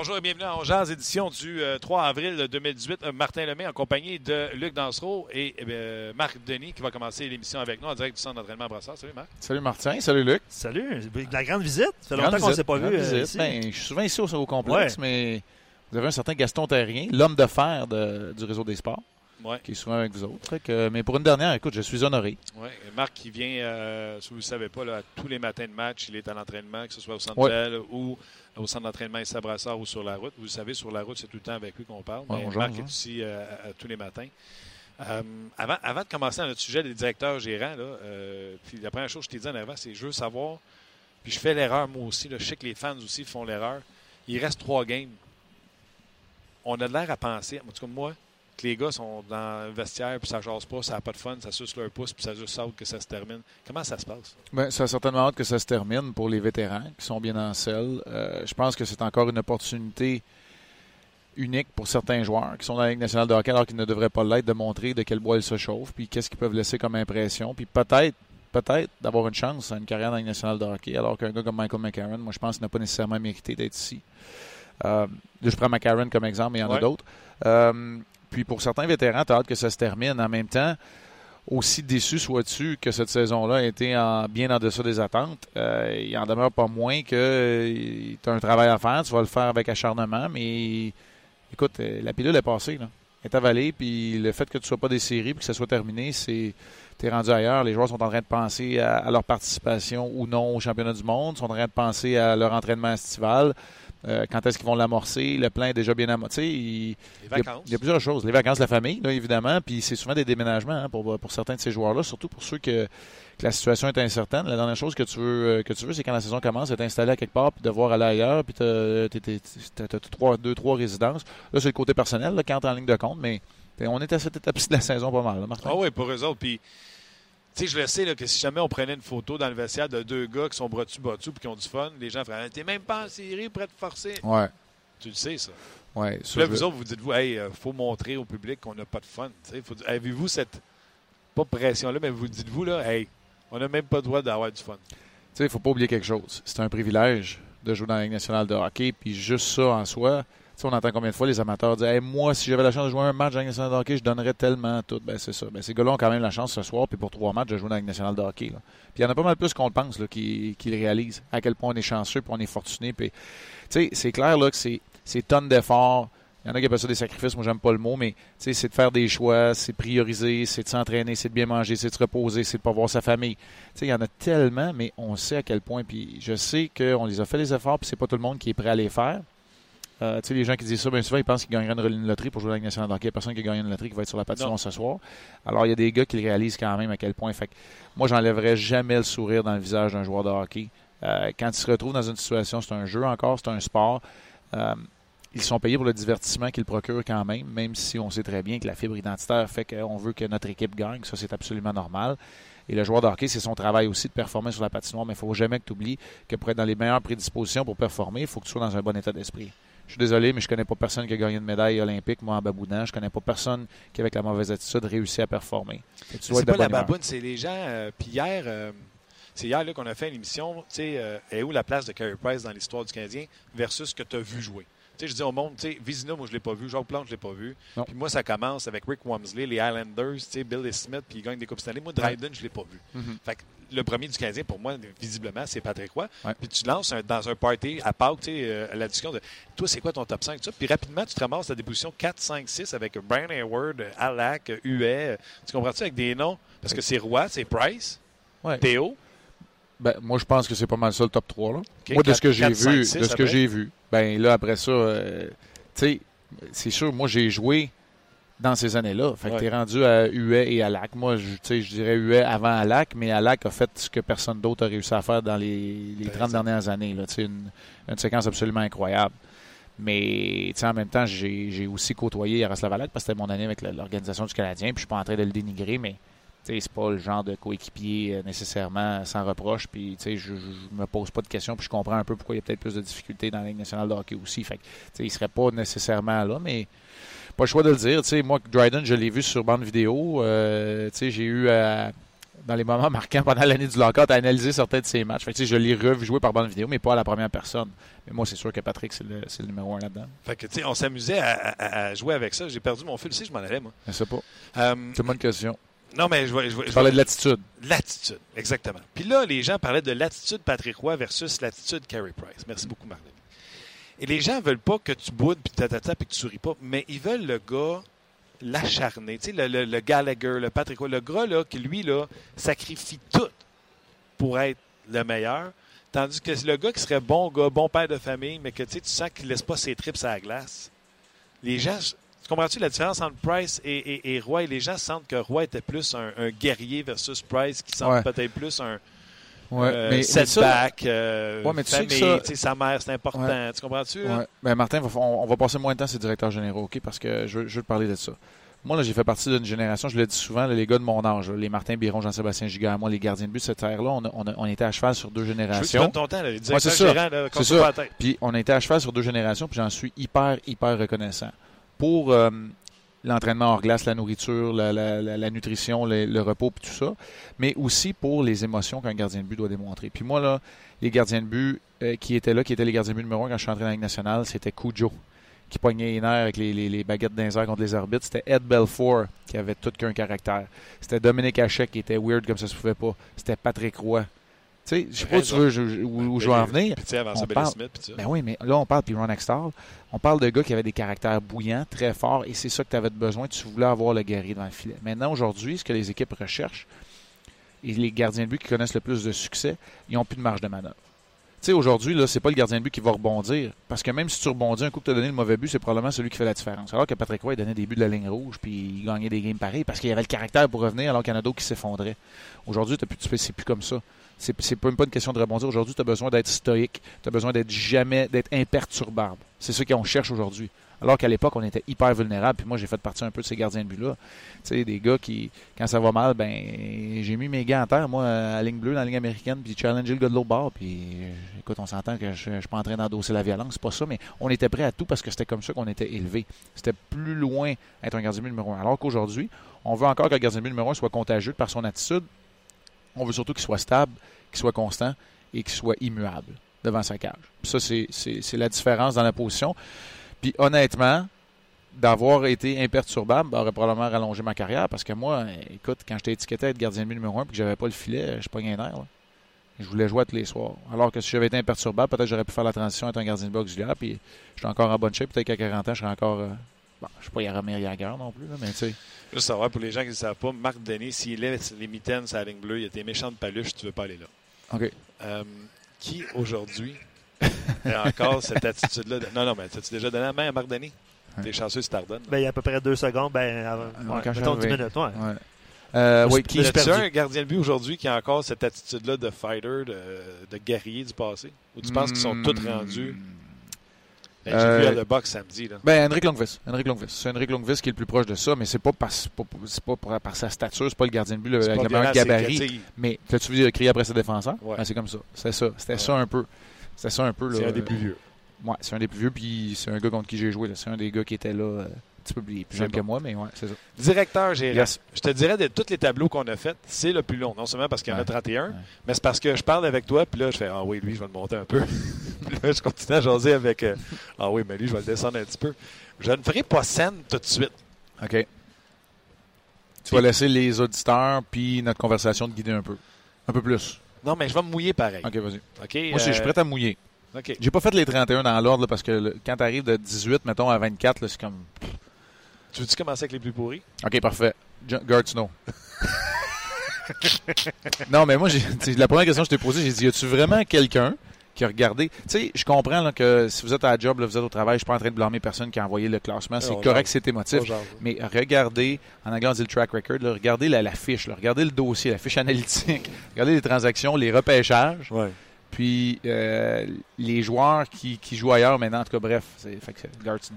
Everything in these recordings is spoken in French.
Bonjour et bienvenue à Ongeaz, édition du 3 avril 2018. Euh, Martin Lemay en compagnie de Luc Dansereau et euh, Marc Denis qui va commencer l'émission avec nous en direct du centre d'entraînement à Brassard. Salut Marc. Salut Martin, salut Luc. Salut, la grande visite. Ça fait longtemps qu'on ne s'est pas vu euh, ici. Ben, je suis souvent ici au, au complexe, mais vous avez un certain Gaston Terrien, l'homme de fer de, du réseau des sports. Ouais. qui est souvent avec vous autres. Que, mais pour une dernière, écoute, je suis honoré. Oui, Marc qui vient, euh, si vous ne le savez pas, là, tous les matins de match, il est à l'entraînement, que ce soit au centre Ouais. Ou au centre d'entraînement à Brassard ou sur la route. Vous le savez, sur la route, c'est tout le temps avec lui qu'on parle. Ouais, mais Marc hein. est ici euh, tous les matins. Euh, avant, avant de commencer à notre sujet des directeurs gérants, là, euh, puis la première chose que je t'ai dit en avant, c'est je veux savoir, puis je fais l'erreur moi aussi, là, je sais que les fans aussi font l'erreur. Il reste trois games. On a de l'air à penser, en tout cas moi, que les gars sont dans le vestiaire, puis ça jase pas, ça n'a pas de fun, ça suce leur pouce, puis ça juste hâte que ça se termine. Comment ça se passe? Ben, ça a certainement hâte que ça se termine pour les vétérans qui sont bien en selle. Euh, je pense que c'est encore une opportunité unique pour certains joueurs qui sont dans la Ligue nationale de hockey alors qu'ils ne devraient pas l'être de montrer de quel bois ils se chauffent, puis qu'est-ce qu'ils peuvent laisser comme impression, puis peut-être peut-être d'avoir une chance à une carrière dans la Ligue nationale de hockey, alors qu'un gars comme Michael McCarron, moi je pense qu'il n'a pas nécessairement mérité d'être ici. Euh, je prends McCarron comme exemple, mais il y en Ouais. a d'autres. Euh, puis pour certains vétérans, tu as hâte que ça se termine. En même temps, aussi déçu sois-tu que cette saison-là a été en- bien en deçà des attentes, euh, il en demeure pas moins que tu as un travail à faire, tu vas le faire avec acharnement, mais écoute, euh, la pilule est passée, là. Elle est avalée, puis le fait que tu sois pas des séries puis que ça soit terminé, c'est tu es rendu ailleurs. Les joueurs sont en train de penser à, à leur participation ou non au championnat du monde, sont en train de penser à leur entraînement estival. Euh, quand est-ce qu'ils vont l'amorcer? Le plein est déjà bien amorcé. Il, Les il y, a, vacances. il y a plusieurs choses. Les vacances, la famille, là, évidemment, puis c'est souvent des déménagements hein, pour, pour certains de ces joueurs-là, surtout pour ceux que, que la situation est incertaine. La dernière chose que tu veux, euh, que tu veux, c'est quand la saison commence, être installé à quelque part, puis devoir aller ailleurs, puis tu as, trois, deux, trois résidences. Là, c'est le côté personnel, là, quand t'es en ligne de compte, mais on est à cette étape de la saison pas mal, là, Martin? Ah oui, pour eux autres. Puis, tu sais, je le sais là, que si jamais on prenait une photo dans le vestiaire de deux gars qui sont bras dessus, bras dessous, puis qui ont du fun, les gens feraient T'es même pas en série, prêt de forcer. Ouais, Tu le sais, ça. ouais. Ça, là, vous autres, vous dites-vous Hey, euh, faut montrer au public qu'on n'a pas de fun. Faut- Avez-vous cette. Pas pression-là, mais vous dites-vous, là, hey, on n'a même pas le droit d'avoir du fun. Tu sais, il faut pas oublier quelque chose. C'est un privilège de jouer dans la Ligue nationale de hockey, puis juste ça en soi. On entend combien de fois les amateurs dire Moi, si j'avais la chance de jouer un match Ligue nationale de hockey, je donnerais tellement tout. Ben, c'est ça. Ben, ces gars-là ont quand même la chance ce soir, puis pour trois matchs, de jouer dans la nationale de hockey. Puis il y en a pas mal plus qu'on le pense là, qui, le réalisent. À quel point on est chanceux, puis on est fortuné. Puis, c'est clair là, que c'est, tonnes d'efforts. Il y en a qui appellent ça des sacrifices, moi j'aime pas le mot, mais c'est de faire des choix, c'est de prioriser, c'est de s'entraîner, c'est de bien manger, c'est de se reposer, c'est de pas voir sa famille. Il y en a tellement, mais on sait à quel point. Puis je sais qu'on les a fait les efforts, puis c'est pas tout le monde qui est prêt à les faire. Euh, tu sais, les gens qui disent ça, bien souvent, ils pensent qu'ils gagneraient une, loterie pour jouer à la Ligue nationale. Il y a personne qui gagne une loterie qui va être sur la patinoire ce soir. Alors, il y a des gars qui le réalisent quand même à quel point. Fait que moi, j'enlèverais jamais le sourire dans le visage d'un joueur de hockey. Euh, quand il se retrouve dans une situation, c'est un jeu encore, c'est un sport. Euh, ils sont payés pour le divertissement qu'ils procurent quand même, même si on sait très bien que la fibre identitaire fait qu'on veut que notre équipe gagne. Ça, c'est absolument normal. Et le joueur de hockey, c'est son travail aussi de performer sur la patinoire, mais il ne faut jamais que tu oublies que pour être dans les meilleures prédispositions pour performer, il faut que tu sois dans un bon état d'esprit. Je suis désolé, mais je connais pas personne qui a gagné une médaille olympique, moi, en baboudant. Je connais pas personne qui, avec la mauvaise attitude, réussit à performer. C'est pas la baboune, c'est les gens. euh, Puis hier, euh, c'est hier là, qu'on a fait une émission. Tu sais, euh, est où la place de Carey Price dans l'histoire du Canadien versus ce que tu as vu jouer? Sais, je dis au monde, tu sais, Vizina, moi, je l'ai pas vu. Jacques Plante, je l'ai pas vu. Non. Puis moi, ça commence avec Rick Wamsley, les Islanders, tu sais, Billy Smith, puis ils gagnent des Coupes Stanley. Moi, Dryden, je l'ai pas vu. Mhm. Fait que le premier du Canadien, pour moi, visiblement, c'est Patrick Roy. Ouais. Puis tu lances un- dans un party à Pâques, tu sais, euh, la discussion de toi, c'est quoi ton top 5? tout ça? Puis rapidement, tu te ramasses à des positions 4, 5, 6 avec Brian Hayward, Alak, Huet. Tu comprends-tu avec des noms? Parce que c'est Roy, c'est Price, Ouais. Théo. Ben, moi, je pense que c'est pas mal ça le top 3. Là. Moi, de ce que j'ai vu, de ce que j'ai vu, ben là, après ça, euh, tu sais, c'est sûr, moi, j'ai joué dans ces années-là. Fait que tu es rendu à Huet et à Lac. Moi, je, je dirais Huet avant à Lac, mais à Lac a fait ce que personne d'autre a réussi à faire dans les, les 30 dernières années. Là. Une, une séquence absolument incroyable. Mais en même temps, j'ai aussi côtoyé Yaroslav Alak parce que c'était mon année avec l'organisation du Canadien. Puis je suis pas en train de le dénigrer, mais c'est pas le genre de coéquipier euh, nécessairement sans reproche. Puis je, je me pose pas de questions. Puis je comprends un peu pourquoi il y a peut-être plus de difficultés dans la Ligue nationale de hockey aussi. Fait que, il serait pas nécessairement là, mais pas le choix de le dire. moi, Dryden, je l'ai vu sur bande vidéo. Euh, j'ai eu dans les moments marquants pendant l'année du lockout à analyser certains de ses matchs. Fait je l'ai revu jouer par bande vidéo, mais pas à la première personne. Mais moi, c'est sûr que Patrick, c'est le, le, numéro un là-dedans. Fait que, on s'amusait à, jouer avec ça. J'ai perdu mon fil aussi, je m'en allais, moi. Je sais pas. Euh, c'est une bonne question. Non, mais je, je, je, parlais de l'attitude. L'attitude, exactement. Puis là, les gens parlaient de l'attitude Patrick Roy versus l'attitude Carey Price. Merci beaucoup, Marlène. Et les gens veulent pas que tu boudes, puis tatata, puis que tu souris pas, mais ils veulent le gars l'acharné. Tu sais, le, le, Gallagher, le Patrick, le gras, là, qui lui, là, sacrifie tout pour être le meilleur. Tandis que le gars qui serait bon gars, bon père de famille, mais que tu sens qu'il ne laisse pas ses tripes à la glace. Les gens, comprends-tu la différence entre Price et, et, Roy? Les gens sentent que Roy était plus un, guerrier versus Price, qui sent peut-être plus un, Ouais, euh, mais setback, euh, ouais, mais tu famille, sais que ça... sa mère, c'est important. Tu comprends-tu? Ben, Martin, on, va passer moins de temps sur directeur général, OK? Parce que je, je veux te parler de ça. Moi, là, j'ai fait partie d'une génération, je le dis souvent, les gars de mon âge, les Martin Biron, Jean-Sébastien Gigard, moi, les gardiens de but, cette ère-là, on, on, on, était à cheval sur deux générations. Je ton temps, les ouais, c'est ça. C'est ça. Puis on était à cheval sur deux générations, puis j'en suis hyper, hyper reconnaissant. Pour euh, l'entraînement hors glace, la nourriture, la, la, nutrition, le, repos, puis tout ça, mais aussi pour les émotions qu'un gardien de but doit démontrer. Puis moi, là, les gardiens de but euh, qui étaient là, qui étaient les gardiens de but numéro un quand je suis entré dans la Ligue nationale, c'était Cujo, qui pognait les nerfs avec les, les, baguettes d'un contre les arbitres. C'était Ed Belfour, qui avait tout qu'un caractère. C'était Dominique Hachek, qui était weird comme ça se pouvait pas. C'était Patrick Roy. Sais, je sais pas où, tu veux, où, je veux en venir. parle, ben oui, mais là, on parle, puis Ron Extall, on parle de gars qui avaient des caractères bouillants, très forts, et c'est ça que tu avais besoin. Tu voulais avoir le guerrier dans le filet. Maintenant, aujourd'hui, ce que les équipes recherchent, et les gardiens de but qui connaissent le plus de succès, ils n'ont plus de marge de manœuvre. Tu sais, aujourd'hui, là, c'est pas le gardien de but qui va rebondir. Parce que même si tu rebondis, un coup que tu as donné le mauvais but, c'est probablement celui qui fait la différence. Alors que Patrick Roy, donnait des buts de la ligne rouge, puis il gagnait des games pareils parce qu'il avait le caractère pour revenir, alors qu'il y en a d'autres qui s'effondraient. Aujourd'hui, c'est plus comme ça. C'est, c'est même pas une question de rebondir. Aujourd'hui, tu as besoin d'être stoïque. Tu as besoin d'être jamais, d'être imperturbable. C'est ce qu'on cherche aujourd'hui. Alors qu'à l'époque, on était hyper vulnérable. Puis moi, j'ai fait partie un peu de ces gardiens de but-là. Tu sais, des gars qui, quand ça va mal, ben, j'ai mis mes gants en terre, moi, à ligne bleue, dans la ligne américaine, puis challenger le gars de l'autre bord. Puis, écoute, on s'entend que je, ne suis pas en train d'endosser la violence, c'est pas ça, mais on était prêt à tout parce que c'était comme ça qu'on était élevé. C'était plus loin être un gardien de but numéro un. Alors qu'aujourd'hui, on veut encore que le gardien de but numéro un soit contagieux par son attitude, on veut surtout qu'il soit stable, qu'il soit constant et qu'il soit immuable devant sa cage. ça, c'est la différence dans la position. Puis honnêtement, d'avoir été imperturbable aurait probablement rallongé ma carrière parce que moi, écoute, quand j'étais étiqueté à être gardien de but numéro un et que j'avais pas le filet, je pas un air. Je voulais jouer tous les soirs. Alors que si j'avais été imperturbable, peut-être j'aurais pu faire la transition être un gardien de but auxiliaire. Puis j'étais encore en bonne shape. Peut-être qu'à 40 ans, je serais encore. Bon, je ne suis pas Yaramir Yager non plus, mais tu sais. Juste savoir, pour les gens qui ne savent pas, Marc Denis, s'il laisse les mitaines sur la ligne bleue, il y a des méchantes paluches, tu ne veux pas aller là. OK. Euh, qui, aujourd'hui, a encore cette attitude-là? Non, non, mais as-tu déjà donné la main à Marc Denis? T'es chanceux si t'ardonnes. Ben, il y a à peu près deux secondes, ben, avant, ouais, mettons 10 minutes, ouais. ouais. Euh, oui, qui est un gardien de but aujourd'hui qui a encore cette attitude-là de fighter, de, de, guerrier du passé? Ou tu penses qu'ils sont tous rendus ben, J'ai vu à le box samedi. Là. Ben, Henrik Longvis. Henrik Longvis. C'est Henrik Longvis qui est le plus proche de ça, mais c'est pas, par, pas, pas par sa stature, c'est pas le gardien de but, le, avec le meilleur gabarit. Mais as-tu vu crier après ses défenseurs? Ouais. Ben, c'est comme ça. C'était ça. C'était ça un peu. C'était ça un peu. C'est un des plus vieux. Ouais, c'est un des plus vieux, puis c'est un gars contre qui j'ai joué. C'est un des gars qui était là. Euh, petit peu plus jeune que moi, mais ouais, c'est ça. Directeur gérant. Je te dirais de tous les tableaux qu'on a faits, c'est le plus long. Non seulement parce qu'il y en a 31, mais c'est parce que je parle avec toi, puis là, je fais Ah oui, lui, je vais le monter un peu. puis là, je continue à jaser avec euh, Ah oui, mais lui, je vais le descendre un petit peu. Je ne ferai pas scène tout de suite. OK. Tu vas laisser les auditeurs puis notre conversation te guider un peu. Un peu plus. Non, mais je vais me mouiller pareil. OK, vas-y. Moi, je suis euh, prêt à mouiller. OK. J'ai pas fait les 31 dans l'ordre parce que quand tu arrives de 18, mettons, à 24, c'est comme. Tu veux-tu commencer avec les plus pourris? OK, parfait. Gert Snow. non, mais moi, la première question que je t'ai posée, j'ai dit, y a-tu vraiment quelqu'un qui a regardé? Tu sais, je comprends là, que si vous êtes à la job, là, vous êtes au travail, je suis pas en train de blâmer personne qui a envoyé le classement. C'est correct, c'est émotif. Mais regardez, en anglais on dit le track record, là, regardez la, la fiche, regardez le dossier, la fiche analytique, regardez les transactions, les repêchages, Ouais. puis euh, les joueurs qui, qui jouent ailleurs maintenant. En tout cas, bref, c'est fait que c'est Gartner.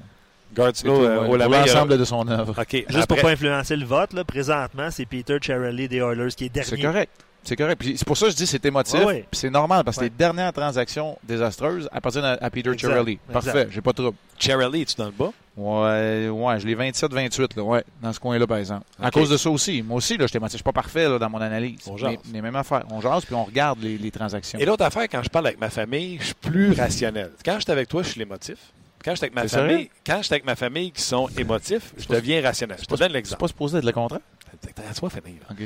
Tout, euh, ouais, l'ensemble de son œuvre. OK. Juste après- pour pas influencer le vote, là, présentement, c'est Peter Charelli des Oilers qui est dernier. C'est correct. C'est correct. Puis c'est pour ça que je dis que c'est émotif. Ouais, ouais. Puis c'est normal parce que Ouais. les dernières transactions désastreuses appartiennent à, à Peter. Exact. Parfait, j'ai pas de trouble. Charlie, es-tu dans le bas? Ouais, ouais, je l'ai 27-28, là, ouais, dans ce coin-là, par exemple. À cause de ça aussi. Moi aussi, là. Je suis pas parfait là, dans mon analyse. On jase. Mais, mais même affaire. On jase puis on regarde les, les transactions. Et l'autre affaire, quand je parle avec ma famille, je suis plus rationnel. Quand je suis avec toi, je suis l'émotif. Quand je suis avec ma C'est famille, quand je suis avec ma famille qui sont émotifs, je deviens rationnel. Je te donne C'est l'exemple. pas supposé être le contraire? Toi. OK.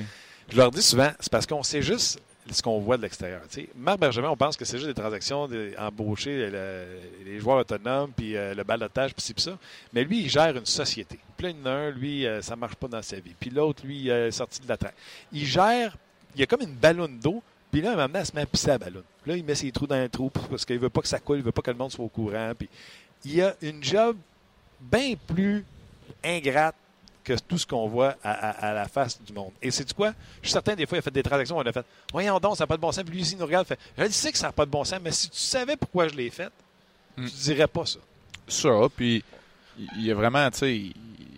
Je leur dis souvent, c'est parce qu'on sait juste ce qu'on voit de l'extérieur. Marc Bergevin, on pense que c'est juste des transactions des- embaucher le- les joueurs autonomes, puis euh, le balotage, puis ci, puis ça. Mais lui, il gère une société. Puis là, il y en a un, lui, euh, ça marche pas dans sa vie. Puis l'autre, lui, il est sorti de la traque. Il gère, il y a comme une ballonne d'eau, puis là, maintenant, elle se met à pisser la ballonne. Là, il met ses trous dans le trou parce qu'il veut pas que ça coule, il veut pas que le monde soit au courant. Puis il y a une job bien plus ingrate que tout ce qu'on voit à, à- à la face du monde. Et c'est du quoi? Je suis certain, des fois, il a fait des transactions on a fait Voyons donc, ça n'a pas de bon sens. Puis lui, ici, il nous regarde, fait Je sais que ça n'a pas de bon sens, mais si tu savais pourquoi je l'ai fait, Mm. tu dirais pas ça. Ça, puis il y a vraiment, tu sais,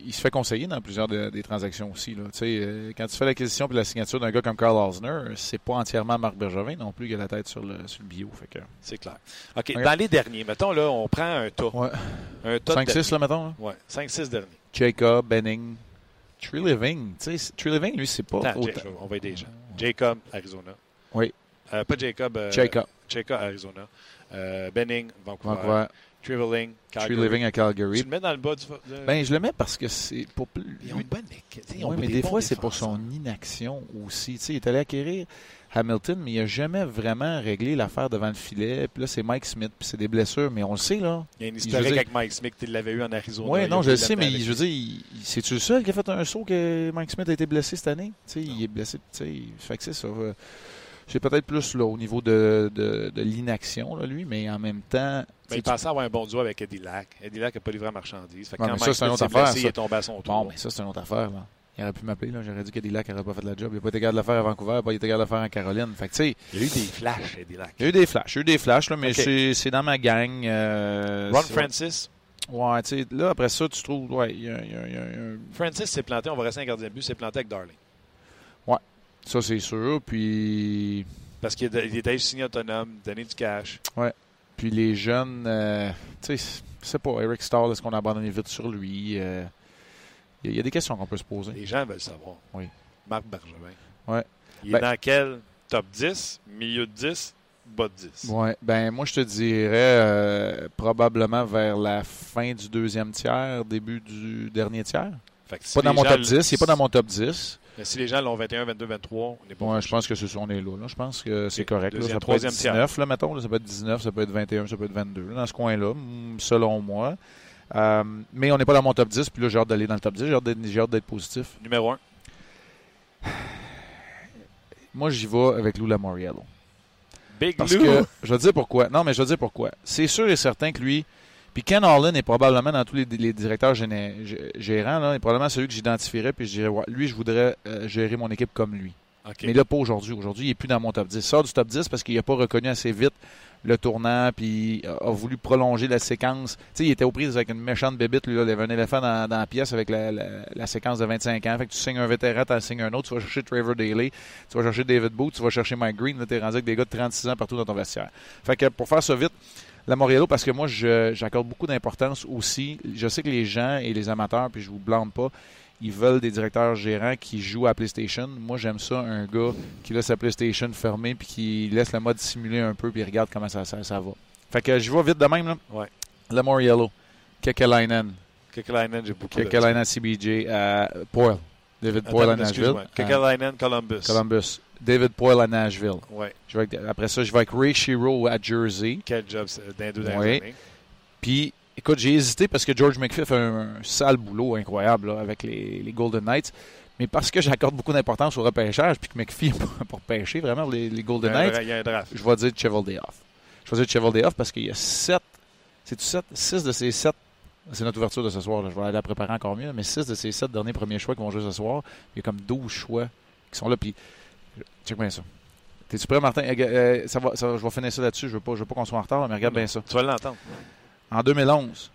il, se fait conseiller dans plusieurs de- des transactions aussi. Là. Euh, quand tu fais l'acquisition puis la signature d'un gars comme Carl Osner, c'est pas entièrement Marc Bergevin non plus qui a la tête sur le, sur le bio. Que, C'est clair. OK. Ok. Dans les derniers, mettons, là, on prend un tas. ouais. Un tas de 5-6, là, mettons. Là. Ouais, 5-6 derniers. Jacob, Benning, Tree Living. Tree Living, lui, c'est pas Attends, autant. Jay- on va aider les gens. Jacob, Arizona. Oui. Euh, pas Jacob. euh, Jacob, Jacob, Arizona. Benning, Vancouver. Vancouver, Tree Calgary. Living à Tu Calgary. le mets dans le bas du. de- Ben, je le mets parce que c'est pour plus. ils ont une bonne tu ils ont Oui, mais des fois, c'est pour son inaction aussi. Tu sais, il est allé acquérir Hamilton, mais il n'a jamais vraiment réglé l'affaire devant le filet. Puis là, c'est Mike Smith, puis c'est des blessures, mais on le sait, là. Il y a une historique dire- avec Mike Smith, tu l'avais eu en Arizona. Oui, non, je le sais, mais avec je veux dire, c'est-tu le seul qui a fait un saut que Mike Smith a été blessé cette année? Tu sais, il est blessé, tu sais, fait que c'est ça. euh, C'est peut-être plus là, au niveau de, de, de l'inaction, là, lui, mais en même temps. Mais il pensait avoir un bon duo avec. Eddie Lack n'a pas livré la marchandise. Fait que Ouais, quand mais ça, c'est une autre affaire, blessé, ça. il est tombé à son tour. Bon, mais ça, c'est une autre affaire, là. Il aurait pu m'appeler. J'aurais dit qu'Eddie Lack n'aurait pas fait de la job. Il n'a pas été capable de le faire à Vancouver, pas été capable de le faire en Caroline. Fait que, Il y a eu des flashs, Eddie Lack. il y a eu des flashs. Il y a eu des flashs, là, mais c'est- dans ma gang. euh, Ron Francis. Ouais, tu sais, là, après ça, tu trouves. Ouais, il y a, il y a- il y a un. Francis s'est planté, on va rester un gardien de but, s'est planté avec Darling. Ça, c'est sûr. Puis. Parce qu'il est- il était signé autonome, donné du cash. Puis les jeunes, euh, tu sais, sais pas, Eric Stahl, est-ce qu'on a abandonné vite sur lui? Euh, Il y, a- il y a des questions qu'on peut se poser. Les gens veulent savoir. Oui. Marc Bergevin. Ouais. Il est Ben- dans quel top 10, milieu de 10, bas de 10? Ouais, ben moi je te dirais euh, probablement vers la fin du deuxième tiers, début du dernier tiers. Fait que si Pas dans les mon gens top l- 10, il n'est pas dans mon top 10. Mais si les gens l'ont 21, 22, 23, on n'est pas. Ouais, je pense que c'est ça, on est là, là. Je pense que c'est correct. là. Deuxième, Ça peut être troisième tiers. 19, là, mettons. là. ça peut être 19, ça peut être 21, ça peut être 22. là, dans ce coin-là, selon moi. Euh, mais on n'est pas dans mon top 10, puis là, j'ai hâte d'aller dans le top 10. J'ai hâte d'être- j'ai hâte d'être positif. Numéro 1. Moi, j'y vais avec Lou Lamoriello. Big Parce Lou. que, je vais te dire pourquoi. Non, mais je vais te dire pourquoi. C'est sûr et certain que lui, puis Ken Harlan est probablement dans tous les, les directeurs géné- gérants, là, est probablement celui que j'identifierais, puis je dirais, ouais, lui, je voudrais euh, gérer mon équipe comme lui. OK. Mais là, pas aujourd'hui. Aujourd'hui, il n'est plus dans mon top 10. Il sort du top 10 parce qu'il n'a pas reconnu assez vite le tournant, puis a, voulu prolonger la séquence. Tu sais, il était aux prises avec une méchante bébite. Lui, là, il avait un éléphant dans, dans la pièce avec la, la- la séquence de 25 ans. Fait que tu signes un vétéran, tu signes un autre. Tu vas chercher Trevor Daly, tu vas chercher David Booth, tu vas chercher Mike Green. Là, tu es rendu avec des gars de 36 ans partout dans ton vestiaire. Fait que pour faire ça vite, la Moriello, parce que moi, j'accorde beaucoup d'importance aussi. Je sais que les gens et les amateurs, puis je vous blâme pas, ils veulent des directeurs gérants qui jouent à PlayStation. Moi, j'aime ça, un gars qui laisse sa PlayStation fermée puis qui laisse le mode simuler un peu puis regarde comment ça, ça, ça va. Fait que je vais vite de même. Là. Ouais. Le Moriello, Kekalainen, Kekalainen, j'ai beaucoup Kekalainen CBJ, euh, Poyle, David Attends, Poyle à Nashville, Kekalainen, Columbus. Columbus, David Poyle à Nashville. Ouais. Je vais avec- après ça, je vais avec Ray Shiro à Jersey. Quel job les deux Ouais. années. Puis, écoute, j'ai hésité parce que George McPhee fait un, un sale boulot incroyable là, avec les, les Golden Knights. Mais parce que j'accorde beaucoup d'importance au repêchage, puis que McPhee pour pêcher vraiment les, Golden Knights, dra- il y a un draft. je vais dire Cheval Day Off. choisi Cheval Day Off parce qu'il y a 7, c'est-tu 7? 6 de ces 7 c'est notre ouverture de ce soir. Je vais aller la préparer encore mieux. Mais 6 de ces 7 derniers premiers choix qui vont jouer ce soir, il y a comme 12 choix qui sont là. Puis, check bien ça. T'es-tu prêt, Martin? Euh, euh, ça va, ça, je vais finir ça là-dessus. Je ne veux pas, pas qu'on soit en retard, mais regarde bien ça. Tu vas l'entendre. En 2011,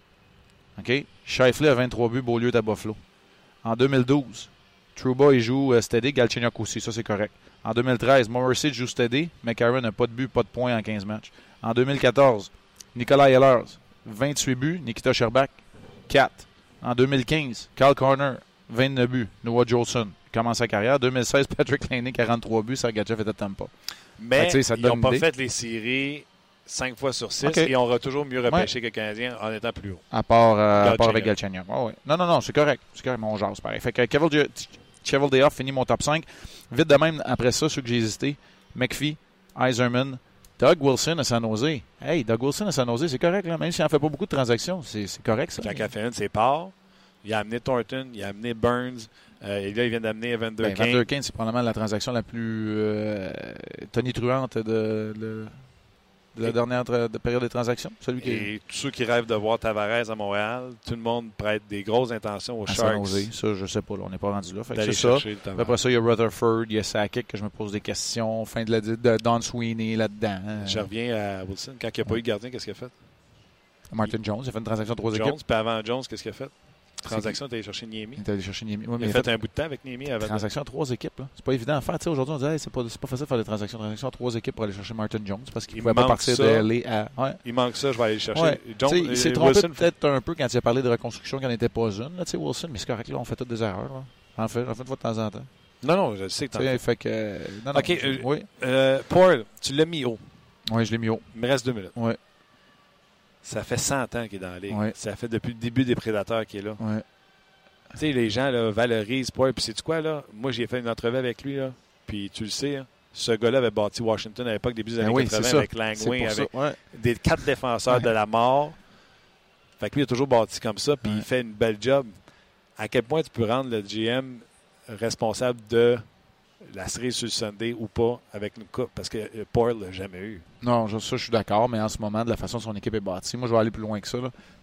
OK? Shifley a 23 buts, Beaulieu à Buffalo. En 2012, Trouba, il joue euh, steady, Galchenyuk aussi, ça c'est correct. En 2013, Morrissey joue steady, McCarron n'a pas de but, pas de points en 15 matchs. En 2014, Nicolas Ehlers, 28 buts, Nikita Sherbak, 4. En 2015, Carl Corner, 29 buts, Noah Jolson, commence sa carrière. 2016, Patrick Laney, 43 buts, Sergachev était Tampa. Mais ils n'ont pas fait les séries 5 fois sur 6 et on aura toujours mieux repêché que le Canadien en étant plus haut. À part, euh, à part avec Galchenyuk. ouais. Non, non, non, c'est correct. C'est correct, mon genre, c'est pareil. Fait que Cheval Day Off finit mon top 5. Vite de même, après ça, ceux que j'ai hésité, McPhee, Eiserman, Doug Wilson à San Jose. Hey, Doug Wilson à San Jose, c'est correct, là, même s'il n'en fait pas beaucoup de transactions. C'est correct, ça. Jack a c'est part. Il a amené Thornton, il a amené Burns. Euh, et là, il vient d'amener Evander ben, Kane. Evander Kane, c'est probablement la transaction la plus euh, tonitruante de, de, de la dernière période de transaction. Celui qui et tous ceux qui rêvent de voir Tavares à Montréal, tout le monde prête des grosses intentions aux Sharks. Ça, je sais pas. on n'est pas rendu là. c'est ça. Après ça, il y a Rutherford, il y a Sakic que je me pose des questions. Fin de, la, de Don Sweeney là-dedans. Je reviens à Wilson. Quand il n'y a pas eu de gardien, qu'est-ce qu'il a fait? Martin Jones, il a fait une transaction de trois Jones, équipes. Puis avant Jones, qu'est-ce qu'il a fait? Transaction, tu allé chercher Niemi. Tu allé chercher Niemi. il a fait un bout de temps avec Niemi. Avant transaction à trois équipes. C'est pas évident à faire. Aujourd'hui, on dit c'est pas, pas facile de faire des transactions. Transaction à trois équipes pour aller chercher Martin Jones parce qu'il ne pouvait pas partir de à. Ouais. Il manque ça, je vais aller le chercher. Jones, il s'est trompé peut-être un peu quand il a parlé de reconstruction qui n'en était pas une. Là, Wilson, mais c'est correct, là, on fait toutes des erreurs. Là. En fait, en fait, fois de temps en temps. Non, non, je sais que tu fait. que, non, non, OK. Euh, oui. Euh, Paul, tu l'as mis haut. Oui, je l'ai mis haut. Il me reste deux minutes. Oui. Ça fait 100 ans qu'il est dans la ligue. Ça fait depuis le début des Prédateurs qu'il est là. Oui. Tu sais, les gens là, valorisent Puis c'est quoi, là? Moi, j'ai fait une entrevue avec lui, là. Puis tu le sais, hein, ce gars-là avait bâti Washington à l'époque, début des ben années 80 avec Langway, avec des quatre défenseurs de la mort. Fait que lui, il a toujours bâti comme ça, puis il fait une belle job. À quel point tu peux rendre le GM responsable de la série sur le Sunday ou pas avec une coupe, parce que euh, Paul l'a jamais eu. Non, ça, je suis d'accord, mais en ce moment, de la façon dont son équipe est bâtie, moi, je vais aller plus loin que ça.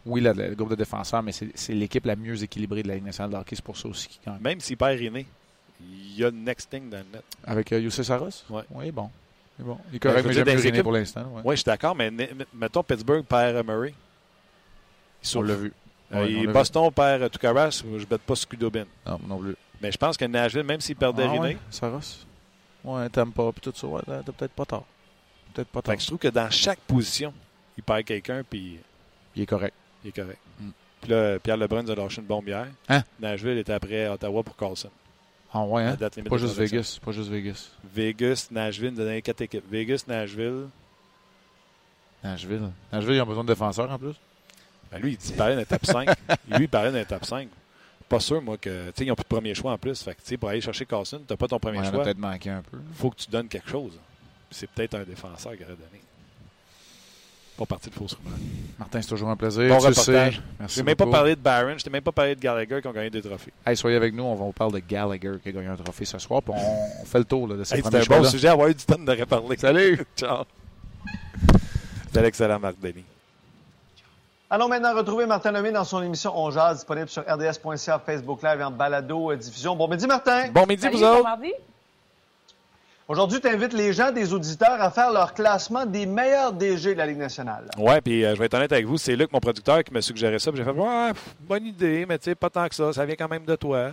Oui, le, groupe de défenseurs, mais c'est l'équipe la mieux équilibrée de la Ligue nationale de hockey. C'est pour ça aussi qu'il Même s'il perd René, il y a next thing dans le net. Avec euh, Saros? Oui. Oui, bon. bon. Il est correct, mais René pour l'instant. Oui, je suis d'accord, mais mettons Pittsburgh perd Murray. On l'a vu. Euh, Boston perd Tukaras, je ne bête pas Scudobin. Non, non plus. Mais je pense que Nashville, même s'il perdait ah. Saros? Ouais, t'aimes pas, puis tout ça. Ouais, t'as peut-être pas tort. Peut-être pas tort. je trouve que dans chaque position, il perd quelqu'un, puis. Il est correct. Il est correct. Mm. Puis là, Pierre Lebrun nous a lâché une bombe hier. Hein? Nashville était après Ottawa pour Carlson. Ah ouais, hein? Pas juste Vegas. Pas juste Vegas. Vegas, Nashville, nous a donné quatre équipes. Vegas, Nashville. Nashville. Nashville, ils ont besoin de défenseurs en plus. Ben lui, il parlait d'un top 5. lui, il parlait d'un top 5 pas sûr, moi, que. ils n'ont plus de premier choix en plus. Fait que, pour aller chercher Carson, tu n'as pas ton premier ouais, choix. peut-être manqué un peu. faut que tu donnes quelque chose. C'est peut-être un défenseur qui aurait donné. Pas parti de fausse rumeur. Martin, c'est toujours un plaisir. Bon reportage. Merci. Je même pas parlé de Barron, je t'ai même pas parlé de Gallagher qui ont gagné des trophées. Hey, soyez avec nous, on va vous parler de Gallagher qui a gagné un trophée ce soir. Puis on, fait le tour là, de cette hey, C'est un bon sujet avoir eu du temps de reparler. Salut! Ciao! C'était l'excellent Marc Denis. Allons maintenant retrouver Martin Lemay dans son émission On Jazz, disponible sur rds.ca, Facebook Live et en balado euh, diffusion. Bon midi, Martin. Bon midi, vous autres. Aujourd'hui, tu invites les gens, des auditeurs, à faire leur classement des meilleurs DG de la Ligue nationale. Ouais, puis euh, je vais être honnête avec vous, c'est Luc, mon producteur, qui m'a suggéré ça. J'ai fait, ouais, bonne idée, mais tu sais, pas tant que ça, ça vient quand même de toi.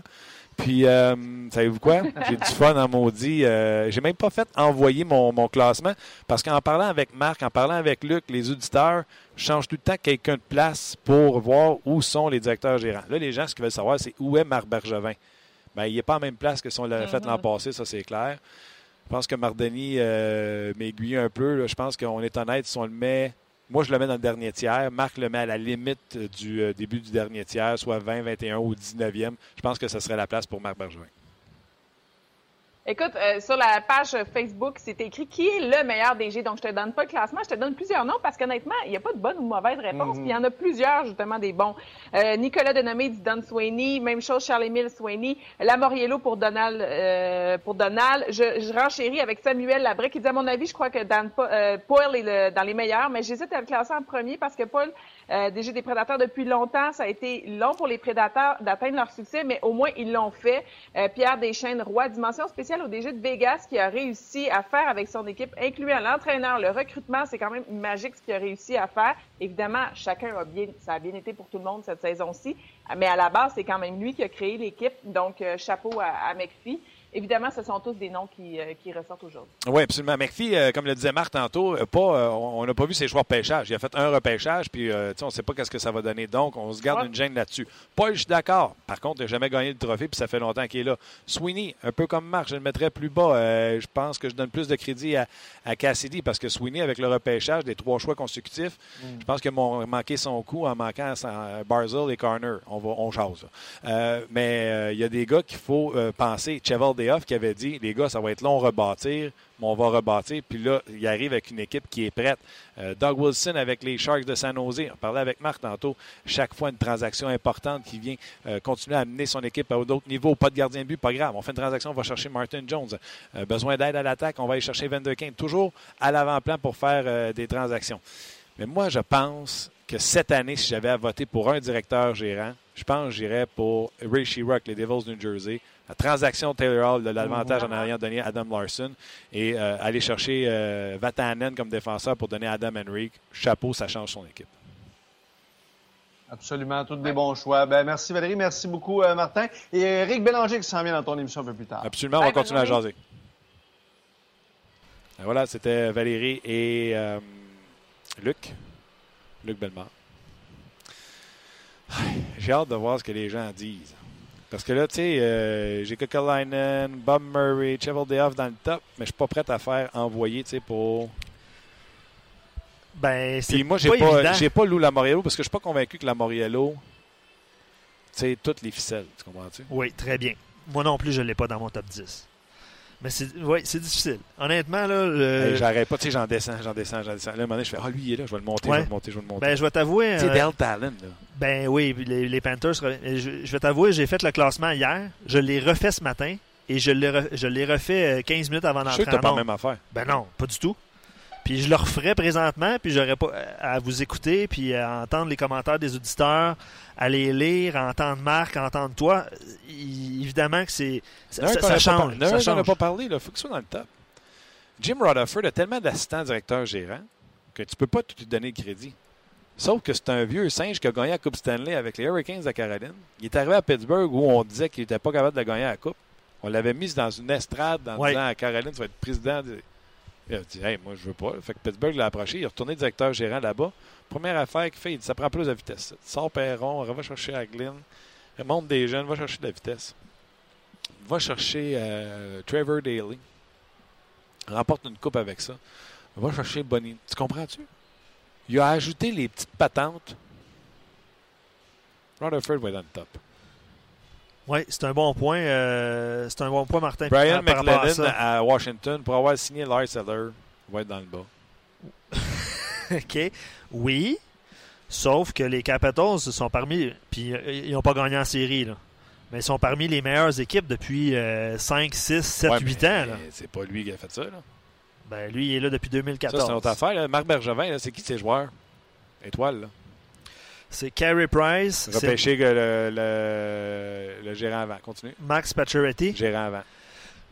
Puis, euh, savez-vous quoi? J'ai du fun en maudit. Euh, j'ai même pas fait envoyer mon, classement parce qu'en parlant avec Marc, en parlant avec Luc, les auditeurs, je change tout le temps quelqu'un de place pour voir où sont les directeurs gérants. Là, les gens, ce qu'ils veulent savoir, c'est où est Marc Bergevin. Bien, il n'est pas en même place que si on l'avait fait l'an passé, ça c'est clair. Je pense que Mardeni euh, m'aiguille un peu. Je pense qu'on est honnête, si on le met moi, je le mets dans le dernier tiers. Marc le met à la limite du euh, début du dernier tiers, soit 20, 21 ou 19e. Je pense que ce serait la place pour Marc Bergevin. Écoute, euh, sur la page Facebook, c'est écrit qui est le meilleur DG. Donc, je te donne pas le classement, je te donne plusieurs noms parce qu'honnêtement, il n'y a pas de bonne ou mauvaise réponse. Mhm. Puis il y en a plusieurs, justement, des bons. Euh, Nicolas Denomé dit Don Sweeney. Même chose, Charles-Émile Sweeney. Lamoriello pour Donald. Euh, pour Donald. Je, je renchéris avec Samuel Labrec qui dit, à mon avis, je crois que Dan, euh, Paul est le, dans les meilleurs, mais j'hésite à le classer en premier parce que Paul, euh, DG des Prédateurs depuis longtemps, ça a été long pour les Prédateurs d'atteindre leur succès, mais au moins, ils l'ont fait. Euh, Pierre Deschaines, roi, dimension spéciale au DG de Vegas qui a réussi à faire avec son équipe, incluant l'entraîneur, le recrutement, c'est quand même magique ce qu'il a réussi à faire. Évidemment, chacun a bien, ça a bien été pour tout le monde cette saison-ci, mais à la base, c'est quand même lui qui a créé l'équipe, donc euh, chapeau à, à McPhee. Évidemment, ce sont tous des noms qui, euh, qui ressortent aujourd'hui. Oui, absolument. McPhee, euh, comme le disait Marc tantôt, euh, pas, euh, on n'a pas vu ses choix de pêchage. Il a fait un repêchage, puis euh, on ne sait pas qu'est-ce que ça va donner. Donc, on se garde Ouais. une gêne là-dessus. Paul, je suis d'accord. Par contre, il n'a jamais gagné le trophée, puis ça fait longtemps qu'il est là. Sweeney, un peu comme Marc, je le mettrais plus bas. Euh, je pense que je donne plus de crédit à, à Cassidy, parce que Sweeney, avec le repêchage des trois choix consécutifs, je pense qu'il a manqué son coup en manquant son, euh, Barzell et Carner. On, va, on jase. là. Euh, mais euh, il y a des gars qu'il faut euh, penser. Cheval Qui avait dit les gars, ça va être long rebâtir, mais on va rebâtir. Puis là, il arrive avec une équipe qui est prête. Euh, Doug Wilson avec les Sharks de San Jose. On parlait avec Marc tantôt. Chaque fois, une transaction importante qui vient euh, continuer à amener son équipe à d'autres niveaux. Pas de gardien de but, pas grave. On fait une transaction, on va chercher Martin Jones. Euh, besoin d'aide à l'attaque, on va aller chercher Van Der Kane. Toujours à l'avant-plan pour faire des transactions. Mais moi, je pense que cette année, si j'avais à voter pour un directeur gérant, je pense que j'irais pour Ray Shirok, les Devils du New Jersey. La transaction Taylor Hall, de l'avantage en ayant donné à Adam Larson et euh, aller chercher euh, Vatanen comme défenseur pour donner à Adam Henrique. Chapeau, ça change son équipe. Absolument, tous des bons choix. Ben, merci Valérie, merci beaucoup euh, Martin. Et Eric Bélanger qui s'en vient dans ton émission un peu plus tard. Absolument, on Bye, va continuer à jaser. Et voilà, c'était Valérie et euh, Luc. Luc Bellemare. J'ai hâte de voir ce que les gens disent. Parce que là, tu sais, euh, j'ai Kokalainen, Bob Murray, Cheval Off dans le top, mais je suis pas prêt à faire envoyer, tu sais, pour... Ben, c'est Puis moi, j'ai pas, pas, j'ai pas Lou Lamoriello parce que je suis pas convaincu que Lamoriello, tu sais, toutes les ficelles, tu comprends-tu? Oui, très bien. Moi non plus, je ne l'ai pas dans mon top 10. Mais c'est ouais, c'est difficile. Honnêtement, là, le- Hey, J'arrête pas, tu sais, j'en descends, j'en descends, j'en descends. Là, à un moment donné, je fais, ah, lui, il est là, je vais le monter, je vais le monter, je vais le monter. ben, je vais t'avouer. Sais, euh, Talon, là. Ben oui, les, les Panthers. Je, je vais t'avouer, j'ai fait le classement hier. Je l'ai refait ce matin et je l'ai re- refait euh, 15 minutes avant Je sais d'entrer que t'as pas la même affaire. Ben non, pas du tout. Puis je le referais présentement, puis j'aurais pas euh, à vous écouter, puis à entendre les commentaires des auditeurs, à les lire, à entendre Marc, à entendre toi. Évidemment que c'est ça, ça- ça a pas change. ça qu'on n'a change. pas parlé, il faut soit dans le top. Jim Rutherford a tellement d'assistants directeurs gérants que tu peux pas tout lui donner le crédit. Sauf que c'est un vieux singe qui a gagné la Coupe Stanley avec les Hurricanes de Caroline. Il est arrivé à Pittsburgh où on disait qu'il n'était pas capable de gagner la Coupe. On l'avait mis dans une estrade en Ouais. disant à Caroline, tu vas être président. de- Il a dit, hey, moi, je veux pas. Fait que Pittsburgh l'a approché. Il est retourné directeur gérant là-bas. Première affaire qu'il fait, il dit, ça prend plus de vitesse. Sors Perron, va chercher Aglin, remonte des jeunes, va chercher de la vitesse. Va chercher euh, Trevor Daly. Remporte une coupe avec ça. Va chercher Bonnie. Tu comprends-tu? Il a ajouté les petites patentes. Rutherford va être dans le top. Oui, c'est un bon point. euh, c'est un bon point, Martin. Brian à McLennan à, Washington, pour avoir signé Lars Eller, va être dans le bas. OK. Oui. Sauf que les Capitals sont parmi. Puis euh, ils n'ont pas gagné en série, là. Mais ils sont parmi les meilleures équipes depuis euh, 5, 6, 7, Ouais, 8 mais ans. C'est pas lui qui a fait ça. Là. Ben, lui, il est là depuis Ça, 2014. c'est une autre affaire. là. Marc Bergevin, c'est qui ces joueurs? Étoile, là. C'est Carey Price, Repêché que le, le, le gérant avant. Continue. Max Pacioretty, Gérant avant.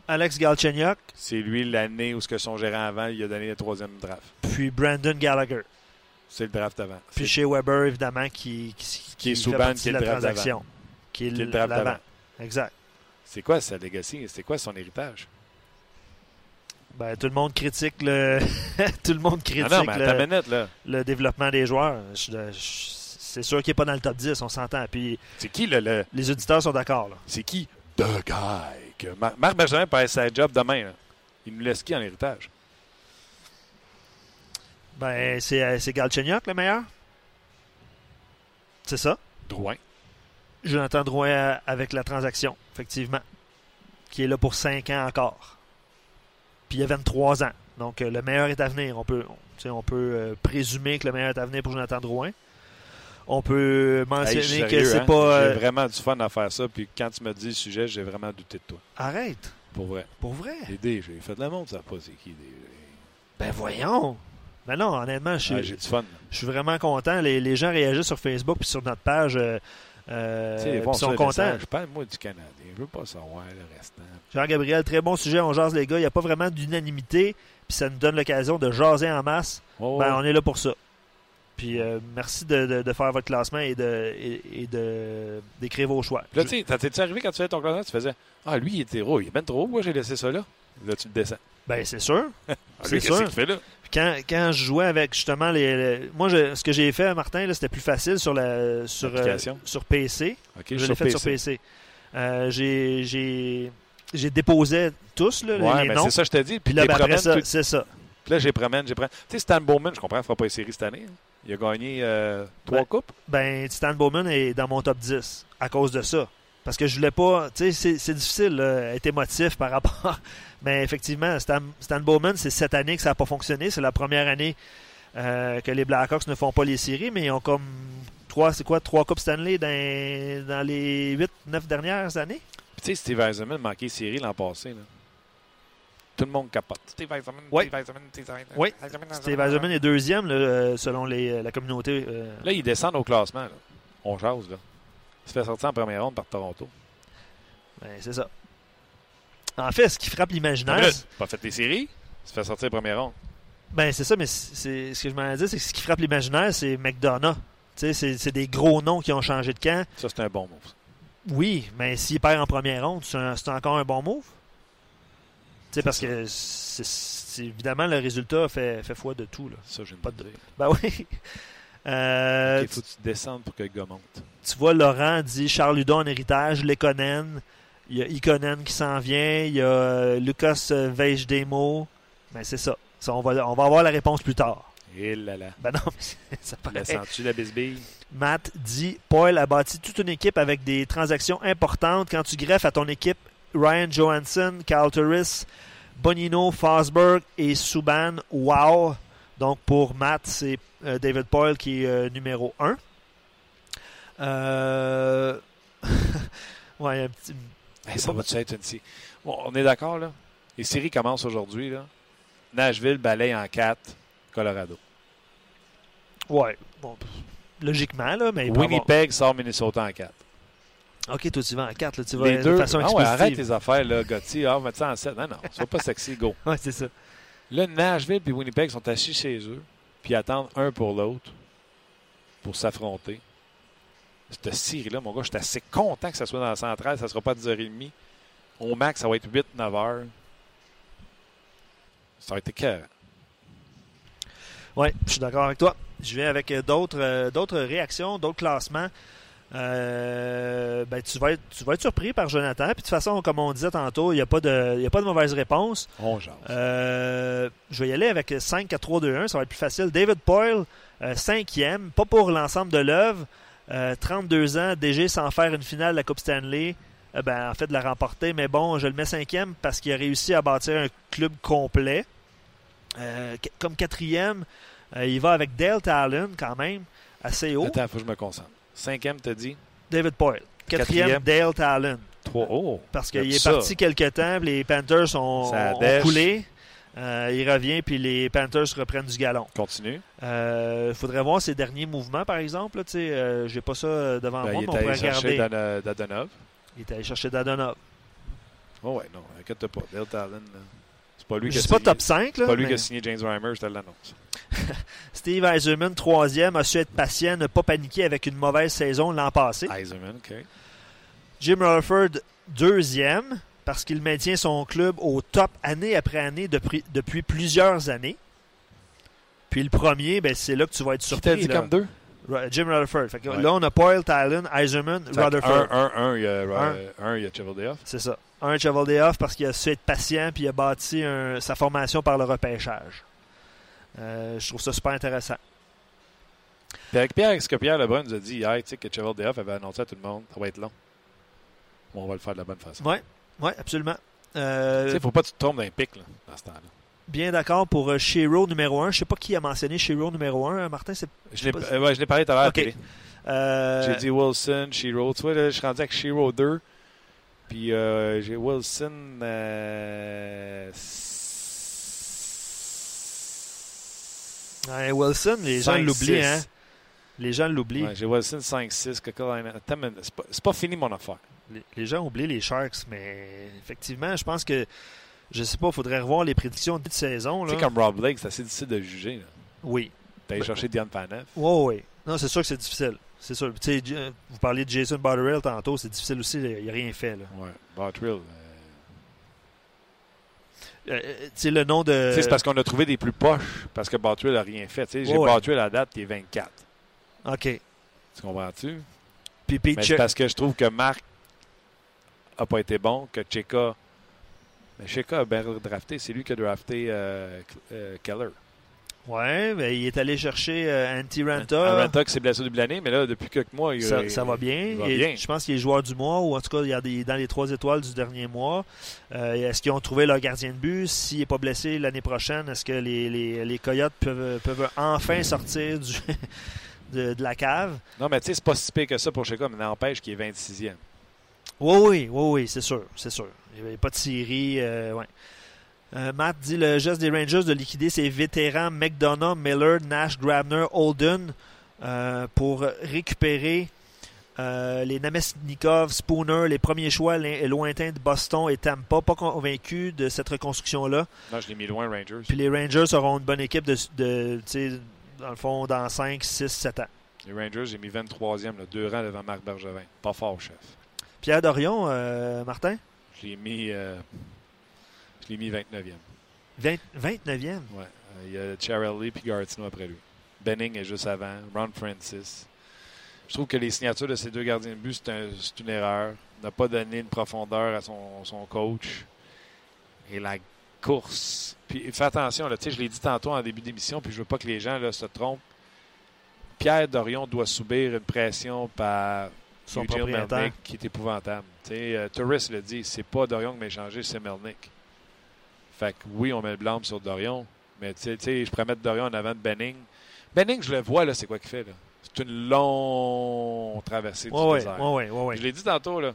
Alex Galchenyuk, C'est lui l'année où ce que son gérant avant, il a donné le troisième draft. puis Brandon Gallagher. C'est le draft avant. Puis chez Weber, évidemment, qui, qui, Qui est fait Souban, partie qui est la draft transaction. Qui est, Qui est le draft d'avant. Exact. C'est quoi sa legacy? C'est quoi son héritage? Ben, tout le monde critique le tout le monde critique Ah non, mais à ta le, minute, là. le développement des joueurs. Je- je- c'est sûr qu'il n'est pas dans le top 10, on s'entend. Puis C'est qui le, le- les auditeurs sont d'accord. là. c'est qui the guy que Mar- Marc Bergevin perd sa job demain. là? Il nous laisse qui en héritage? Ben, c'est, euh, c'est Galchenyuk le meilleur. C'est ça? Drouin. Jonathan Drouin euh, avec la transaction, effectivement. qui est là pour 5 ans encore. Puis il a 23 ans. Donc euh, le meilleur est à venir. On peut, on, on peut euh, présumer que le meilleur est à venir pour Jonathan Drouin. On peut mentionner Hey, que c'est hein? pas. J'ai euh, vraiment du fun à faire ça. Puis quand tu me dis le sujet, j'ai vraiment douté de toi. Arrête, Pour vrai. pour vrai? L'idée, j'ai fait de la montre, ça pas c'est qui. des- Ben voyons. Ben non, honnêtement, je suis, Ah, j'ai du fun. je suis vraiment content. Les, les gens réagissent sur Facebook puis sur notre page. euh, euh, ils sont contents. Je parle, moi, du Canadien. Je veux pas savoir le restant. Jean-Gabriel, très bon sujet. On jase, les gars. Il n'y a pas vraiment d'unanimité. Puis ça nous donne l'occasion de jaser en masse. Oh, Ben, on est là pour ça. Puis euh, merci de, de- de faire votre classement et de et, et de d'écrire vos choix. Là, tu t'es-tu arrivé quand tu faisais ton classement, tu faisais Ah, lui, il était gros. Il est bien trop haut. Moi, j'ai laissé ça là. Là, tu le descends. Ben c'est sûr. Ah, C'est sûr. qu'il fait là? Quand, quand je jouais avec justement les, les- moi je- ce que j'ai fait Martin c'était plus facile sur la sur euh, sur PC. Je l'ai fait sur PC. Euh, j'ai j'ai déposé tous là, Ouais, les noms. c'est ça, je t'ai dit. Puis là ben, après promènes, ça, tout- c'est ça. Puis là, j'ai promène, j'ai promène. Tu sais, Stan Bowman, je comprends, il ne fera pas les séries cette année. hein. Il a gagné euh, trois Ouais. coupes? Ben Stan Bowman est dans mon top 10 à cause de ça. Parce que je voulais pas. Tu sais, c'est- difficile là, être émotif par rapport. Mais effectivement, Stan, Stan Bowman, c'est cette année que ça n'a pas fonctionné. C'est la première année euh, que les Blackhawks ne font pas les séries, mais ils ont comme trois, c'est quoi, trois coupes Stanley dans, dans les 8-9 dernières années? Tu sais, Steve Eisenman manquait les séries l'an passé. Là. Tout le monde capote. Steve Eisenman, Ouais. Steve Eisenman, Steve Eisenman. Oui. Eisenman, Steve Eisenman est deuxième là, euh, selon les- la communauté. euh, Là, ils descendent au classement. Là. On jase. Là. Il se fait sortir en première ronde par Toronto. ben, c'est ça. En fait, ce qui frappe l'imaginaire. Pas fait les séries. Il se fait sortir en première ronde. Ben, c'est ça, mais c'est ce que je m'en dit, c'est que ce qui frappe l'imaginaire, c'est McDonough. Tu sais, c'est c'est des gros noms qui ont changé de camp. Ça, c'est un bon move. Oui, mais s'il perd en première ronde, c'est un- c'est encore un bon move. Sais, parce ça. que c'est c'est- évidemment le résultat fait, fait foi de tout. Là. Ça, ne Pas de- dire. Ben oui. Euh, Il faut que tu descendes pour que le gars monte. tu vois, Laurent dit Charles Hudon en héritage, Lekonen, il y a Ikonen qui s'en vient, il y a euh, Lucas Vejdemo. Ben c'est ça. Ça, on, va, on va avoir la réponse plus tard. Et là là. Ben non, mais ça paraît. La sens-tu, la bisbille? Matt dit Paul a bâti toute une équipe avec des transactions importantes. Quand tu greffes à ton équipe Ryan Johansson, Carl Turris, Bonino, Fosberg et Subban, wow. Donc pour Matt, c'est euh, David Poyle qui est euh, numéro 1. Euh... ouais, un petit. Hey, ça va-tu être une série? Bon, on est d'accord, là? Les séries commencent aujourd'hui, là. Nashville balaye en 4, Colorado. Ouais. Bon, logiquement, là, mais. Winnipeg sort Minnesota en 4. Ok, toi, tu vas en 4, là, tu vas Les de deux. façon Ah ouais, arrête tes affaires, là, Gotti. Ah, on va mettre ça en 7. Non, non, sois pas sexy, go. Ouais, c'est ça. Là, Nashville et Winnipeg sont assis chez eux, puis attendent un pour l'autre pour s'affronter. Cette série-là, mon gars, je suis assez content que ça soit dans la centrale. Ça ne sera pas 10h30. Au max, ça va être 8-9 heures. Ça va être écœurant. Oui, je suis d'accord avec toi. Je vais avec euh, d'autres euh, d'autres réactions, d'autres classements. Euh, ben, tu, vas être, tu vas être surpris par Jonathan. Puis de toute façon, comme on disait tantôt, il n'y a, pas de- y a pas de mauvaise réponse. On. Euh, je vais y aller avec 5 4 3 2 1 ça va être plus facile. David Poyle, euh, cinquième, pas pour l'ensemble de l'œuvre. Euh, 32 ans, DG sans faire une finale de la Coupe Stanley. Euh, ben, en fait, de la remporter. Mais bon, je le mets cinquième parce qu'il a réussi à bâtir un club complet. Euh, comme quatrième, euh, il va avec Dale Talon quand même, assez haut. Attends, il faut que je me concentre. Cinquième, t'as dit? David Poyle. Quatrième, Quatrième. Dale Talon. Trois. Oh! Parce qu'il est ça. parti quelque temps, les Panthers ont, coulé. Euh, il revient, puis les Panthers reprennent du galon. Continue. Il faudrait voir ses derniers mouvements, par exemple. tu sais, euh, J'ai pas ça euh, devant Ben, moi, mais on pourrait allé chercher regarder. Dadonov. Il est allé chercher Dadonov. Oh ouais, non, inquiète pas. Dale Talon, là. C'est pas lui qui a pas signé- top 5. Là, C'est pas lui mais qui a signé James Reimer, je te l'annonce. Steve Eiserman, troisième, a su être patient, ne pas paniquer avec une mauvaise saison l'an passé. Eiserman, OK. Jim Rutherford, deuxième, parce qu'il maintient son club au top année après année depuis, depuis plusieurs années. Puis le premier, ben, c'est là que tu vas être Qui surpris. dit là. comme deux? Jim Rutherford. Fait que Ouais. Là, on a Poyle, Talon, Eiserman, Rutherford. Un, un, un, il y a, Un. un, il y a. C'est ça. Un Cheveldayoff parce qu'il a su être patient puis il a bâti un- sa formation par le repêchage. Euh, je trouve ça super intéressant. Puis avec Pierre, ce que Pierre Lebrun nous a dit hier, tu sais, que Cheveldayoff avait annoncé à tout le monde, ça va être long. Bon, on va le faire de la bonne façon. Ouais. Oui, absolument. Il Euh, ne faut pas que tu te trompes d'un pic là, dans ce temps-là. bien d'accord pour euh, Shiro numéro 1. Je sais pas qui a mentionné Shiro numéro 1. Martin, c'est. Je l'ai pas euh, ouais, parlé tout à l'heure. Euh, J'ai dit Wilson, Shiro. Tu vois, là, je suis rendu avec Shiro 2. Puis euh, j'ai Wilson. euh, ouais, Wilson, les gens l'oublient, hein. Les gens l'oublient. Ouais, j'ai Wilson 5-6. Carolina. Attends une minute, C'est pas, fini mon affaire. Les, les gens oublient les Sharks, mais effectivement, je pense que. Je sais pas, il faudrait revoir les prédictions de saison. Tu sais, comme Rob Blake, c'est assez difficile de juger. là. Oui. T'as allé chercher Diane Panev. Oui, oui. Non, c'est sûr que c'est difficile. C'est sûr. J- vous parliez de Jason Botterill tantôt, c'est difficile aussi, il n'a rien fait. Là. Ouais, Bottrill. euh, Euh, euh, le nom de. C'est parce qu'on a trouvé des plus poches, parce que Bottrill n'a rien fait. J'ai Ouais, à date, qui est 24. OK. Tu comprends-tu? Puis, puis Mais parce que je trouve que Marc a pas été bon, que Cheka. Mais Cheka a bien drafté. C'est lui qui a drafté euh, euh, Keller. Ouais, ben, il est allé chercher euh, Antti Ranta. Ranta qui s'est blessé au début de l'année, mais là, depuis quelques mois, il, Ça, il- ça va bien. il va bien. Je pense qu'il est joueur du mois, ou en tout cas, il y a des, dans les trois étoiles du dernier mois. Euh, est-ce qu'ils ont trouvé leur gardien de but? S'il n'est pas blessé l'année prochaine, est-ce que les, les, les Coyotes peuvent, peuvent enfin sortir du, de, de la cave? Non, mais tu sais, c'est pas si pire que ça pour Cheka, mais n'empêche qu'il est 26e. Oui, oui, oui, oui, c'est sûr, c'est sûr. Il n'y avait pas de série. euh, ouais. Euh, Matt dit le geste des Rangers de liquider ses vétérans McDonough, Miller, Nash, Grabner, Holden euh, pour récupérer euh, les Namestnikov, Spooner, les premiers choix lo- lointains de Boston et Tampa. Pas convaincu de cette reconstruction-là. Non, je l'ai mis loin, Rangers. Puis les Rangers auront une bonne équipe de, dans le fond, dans 5, 6, 7 ans. Les Rangers, j'ai mis 23e, là, deux rangs devant Marc Bergevin. Pas fort, chef. Pierre Dorion, euh, Martin, Je l'ai mis, euh, mis 29e. 20 29e. Ouais. Euh, Il y a Charlie puis Gartino après lui. Benning est juste avant. Ron Francis. Je trouve que les signatures de ces deux gardiens de but, c'est un- c'est une erreur. n'a pas donné une profondeur à son, son coach. Et la course. Puis fais attention, là, je l'ai dit tantôt en début d'émission, puis je veux pas que les gens là, se trompent. Pierre Dorion doit subir une pression par Son Eugene. Melnick qui est épouvantable. Euh, Turris le dit, c'est pas Dorion qui m'a échangé, c'est Melnick. Fait que oui, on met le blâme sur Dorion, mais tu sais- tu sais, je pourrais mettre Dorion en avant de Benning. Benning, je le vois, là, c'est quoi qu'il fait, là? C'est une longue traversée du désert. Je l'ai dit tantôt, là.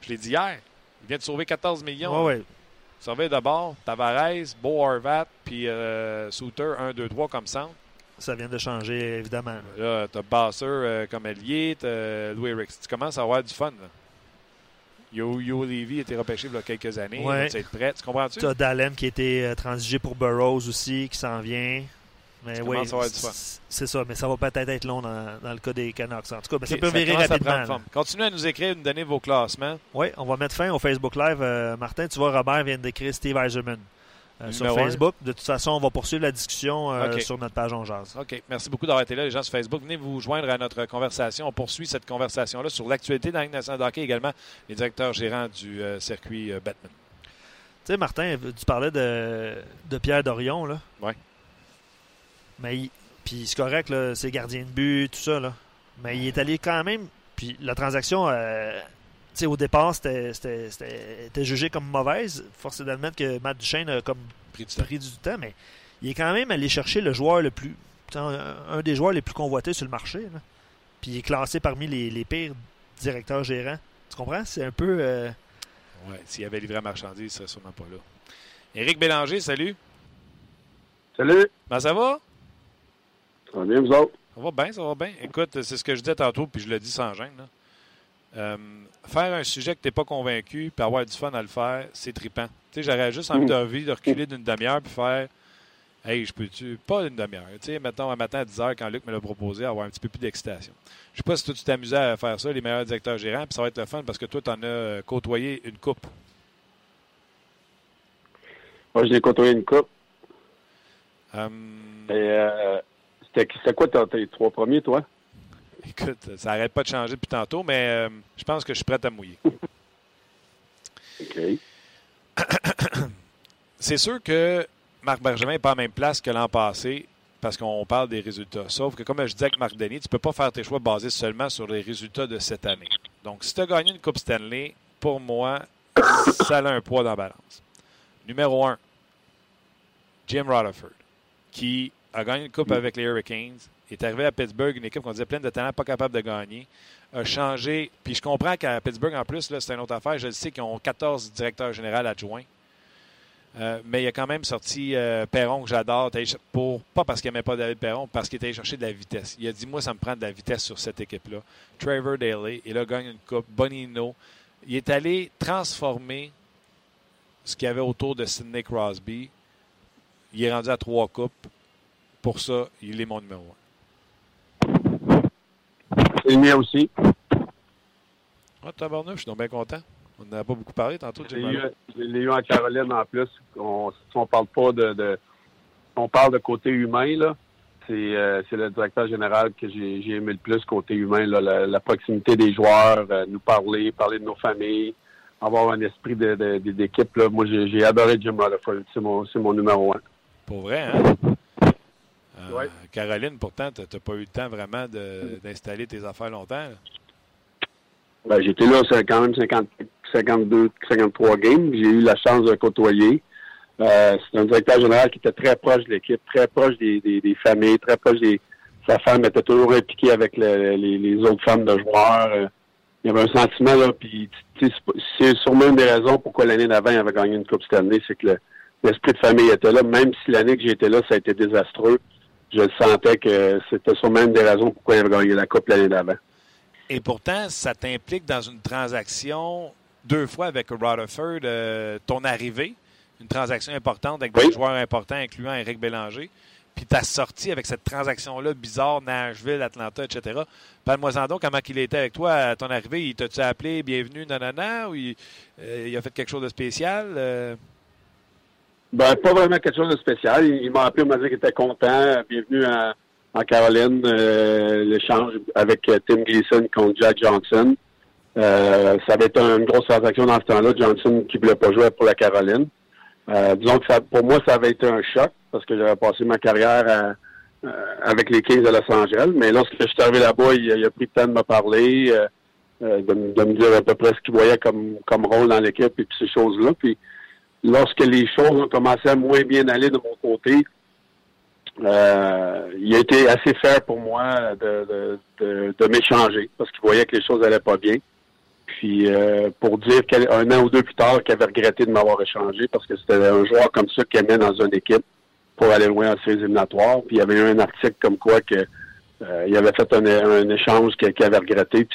Je l'ai dit hier. Il vient de sauver 14 millions. oui. Surveille d'abord Tavares, Beau puis euh, Souter, 1, 2, 3 comme centre. Ça vient de changer, évidemment. Là, t'as Basser euh, comme allié, t'as Louis Ricks. Tu commences à avoir du fun, là. Yo, Yo Levy a été repêché il y a quelques années. Ouais. Il va être prêt. Tu comprends-tu? Tu as Dallin qui a été euh, transigé pour Burroughs aussi, qui s'en vient. Mais oui, à c'est ça, mais ça va peut-être être long dans, dans le cas des Canucks. En tout cas, ben, ça peut virer commence à rapidement. forme? Continuez à nous écrire, nous donner vos classements. Oui, on va mettre fin au Facebook Live. Euh, Martin, tu vois, Robert vient d'écrire Steve Eiserman euh, sur un. Facebook. De toute façon, on va poursuivre la discussion euh, sur notre page On Jase. OK. Merci beaucoup d'avoir été là, les gens sur Facebook. Venez vous joindre à notre conversation. On poursuit cette conversation-là sur l'actualité dans la Ligue nationale de hockey, également les directeurs gérants du euh, circuit Batman. Tu sais, Martin, tu parlais de, de Pierre Dorion, là. Ouais. Mais il- puis c'est correct, là, c'est gardien de but, tout ça, là. Mais il est allé quand même. Puis la transaction, sais, au départ, c'était- c'était c'était- était jugé comme mauvaise. Force est d'admettre que Matt Duchesne a comme Pris du temps. pris du temps, mais il est quand même allé chercher le joueur le plus. Un, un des joueurs les plus convoités sur le marché. là. Puis il est classé parmi les, les pires directeurs gérants. Tu comprends? C'est un peu. euh, Ouais, s'il y avait livré à marchandises, il serait sûrement pas là. Éric Bélanger, salut. Salut, Ben, ça va? ça va bien vous autres? Ça va bien, ça va bien. Écoute, c'est ce que je disais tantôt, puis je le dis sans gêne. là. Euh, faire un sujet que tu n'es pas convaincu, puis avoir du fun à le faire, c'est trippant. Tu sais, j'aurais juste envie Mm. de, reculer d'une demi-heure, puis faire Hey, je peux-tu. Pas une demi-heure. Tu sais, mettons un matin à 10 h, quand Luc me l'a proposé, avoir un petit peu plus d'excitation. Je sais pas si toi, tu t'amusais à faire ça, les meilleurs directeurs gérants, puis ça va être le fun parce que toi, tu en as euh, côtoyé une coupe. Moi, je l'ai côtoyé une coupe. Euh, Et euh, c'était quoi tes trois premiers, toi? Écoute, ça n'arrête pas de changer depuis tantôt, mais euh, je pense que je suis prêt à mouiller. OK. C'est sûr que Marc Bergevin n'est pas à la même place que l'an passé parce qu'on parle des résultats. Sauf que, comme je disais avec Marc Denis, tu ne peux pas faire tes choix basés seulement sur les résultats de cette année. Donc, si tu as gagné une Coupe Stanley, pour moi, ça a un poids dans la balance. Numéro 1, Jim Rutherford, qui a gagné une coupe avec les Hurricanes, est arrivé à Pittsburgh, une équipe qu'on disait pleine de talents, pas capable de gagner, a changé. Puis je comprends qu'à Pittsburgh, en plus, c'est une autre affaire. Je sais qu'ils ont 14 directeurs généraux adjoints. Euh, mais il a quand même sorti euh, Perron, que j'adore, pour pas parce qu'il n'aimait pas David Perron, parce qu'il était allé chercher de la vitesse. Il a dit Moi, ça me prend de la vitesse sur cette équipe-là. Trevor Daly, il a gagné une coupe. Bonino. Il est allé transformer ce qu'il y avait autour de Sidney Crosby. Il est rendu à trois coupes. Pour ça, il est mon numéro un. C'est le mien aussi. Ah, tabarnouche, je suis donc bien content. On n'en a pas beaucoup parlé tantôt. Je l'ai eu, en Caroline en plus. On, si on parle pas de, On parle de côté humain, là. C'est, euh, le directeur général que j'ai, aimé le plus côté humain, la, proximité des joueurs, euh, nous parler, parler de nos familles, avoir un esprit d'équipe. Moi, j'ai, adoré Jim Rutherford. C'est mon, c'est mon numéro un. Pour vrai, hein? Euh, Caroline, pourtant, tu n'as pas eu le temps vraiment d'installer tes affaires longtemps. Ben, j'étais là, c'est quand même 50, 52, 53 games. J'ai eu la chance de côtoyer. Euh, c'est un directeur général qui était très proche de l'équipe, très proche des, des, familles, très proche des. Sa femme était toujours impliquée avec les, les, autres femmes de joueurs. Euh, il y avait un sentiment là, puis c'est sûrement une des raisons pourquoi l'année d'avant il avait gagné une Coupe Stanley, c'est que l'esprit de famille était là. Même si l'année que j'étais là, ça a été désastreux, je sentais que c'était sûrement une des raisons pourquoi il avait gagné la Coupe l'année d'avant. Et pourtant, ça t'implique dans une transaction deux fois avec Rutherford, euh, ton arrivée, une transaction importante avec des joueurs importants, incluant Eric Bélanger. Puis ta sortie avec cette transaction-là bizarre, Nashville, Atlanta, etc. Parle-moi-en donc comment il était avec toi à ton arrivée. Il t'a-tu appelé bienvenue, nanana, ou il, euh, il, a fait quelque chose de spécial? Euh? Ben, pas vraiment quelque chose de spécial. Il, m'a appelé, il m'a dit qu'il était content. Bienvenue en Caroline, l'échange avec Tim Gleason contre Jack Johnson. Euh, ça avait été une grosse transaction dans ce temps-là. Johnson qui voulait pas jouer pour la Caroline. Euh, disons que ça, pour moi, ça avait été un choc parce que j'avais passé ma carrière euh, avec les Kings de Los Angeles. Mais lorsque je suis arrivé là-bas, il, a pris le temps de me parler, de, me dire à peu près ce qu'il voyait comme, comme rôle dans l'équipe et puis ces choses-là. Puis lorsque les choses ont commencé à moins bien aller de mon côté, il a été assez fair pour moi de, de, de m'échanger parce qu'il voyait que les choses allaient pas bien. Puis euh, pour dire qu'un an ou deux plus tard qu'il avait regretté de m'avoir échangé parce que c'était un joueur comme ça qui aimait dans une équipe pour aller loin en séries éliminatoires. Puis il y avait eu un article comme quoi que euh, il avait fait un, échange qu'il avait regretté,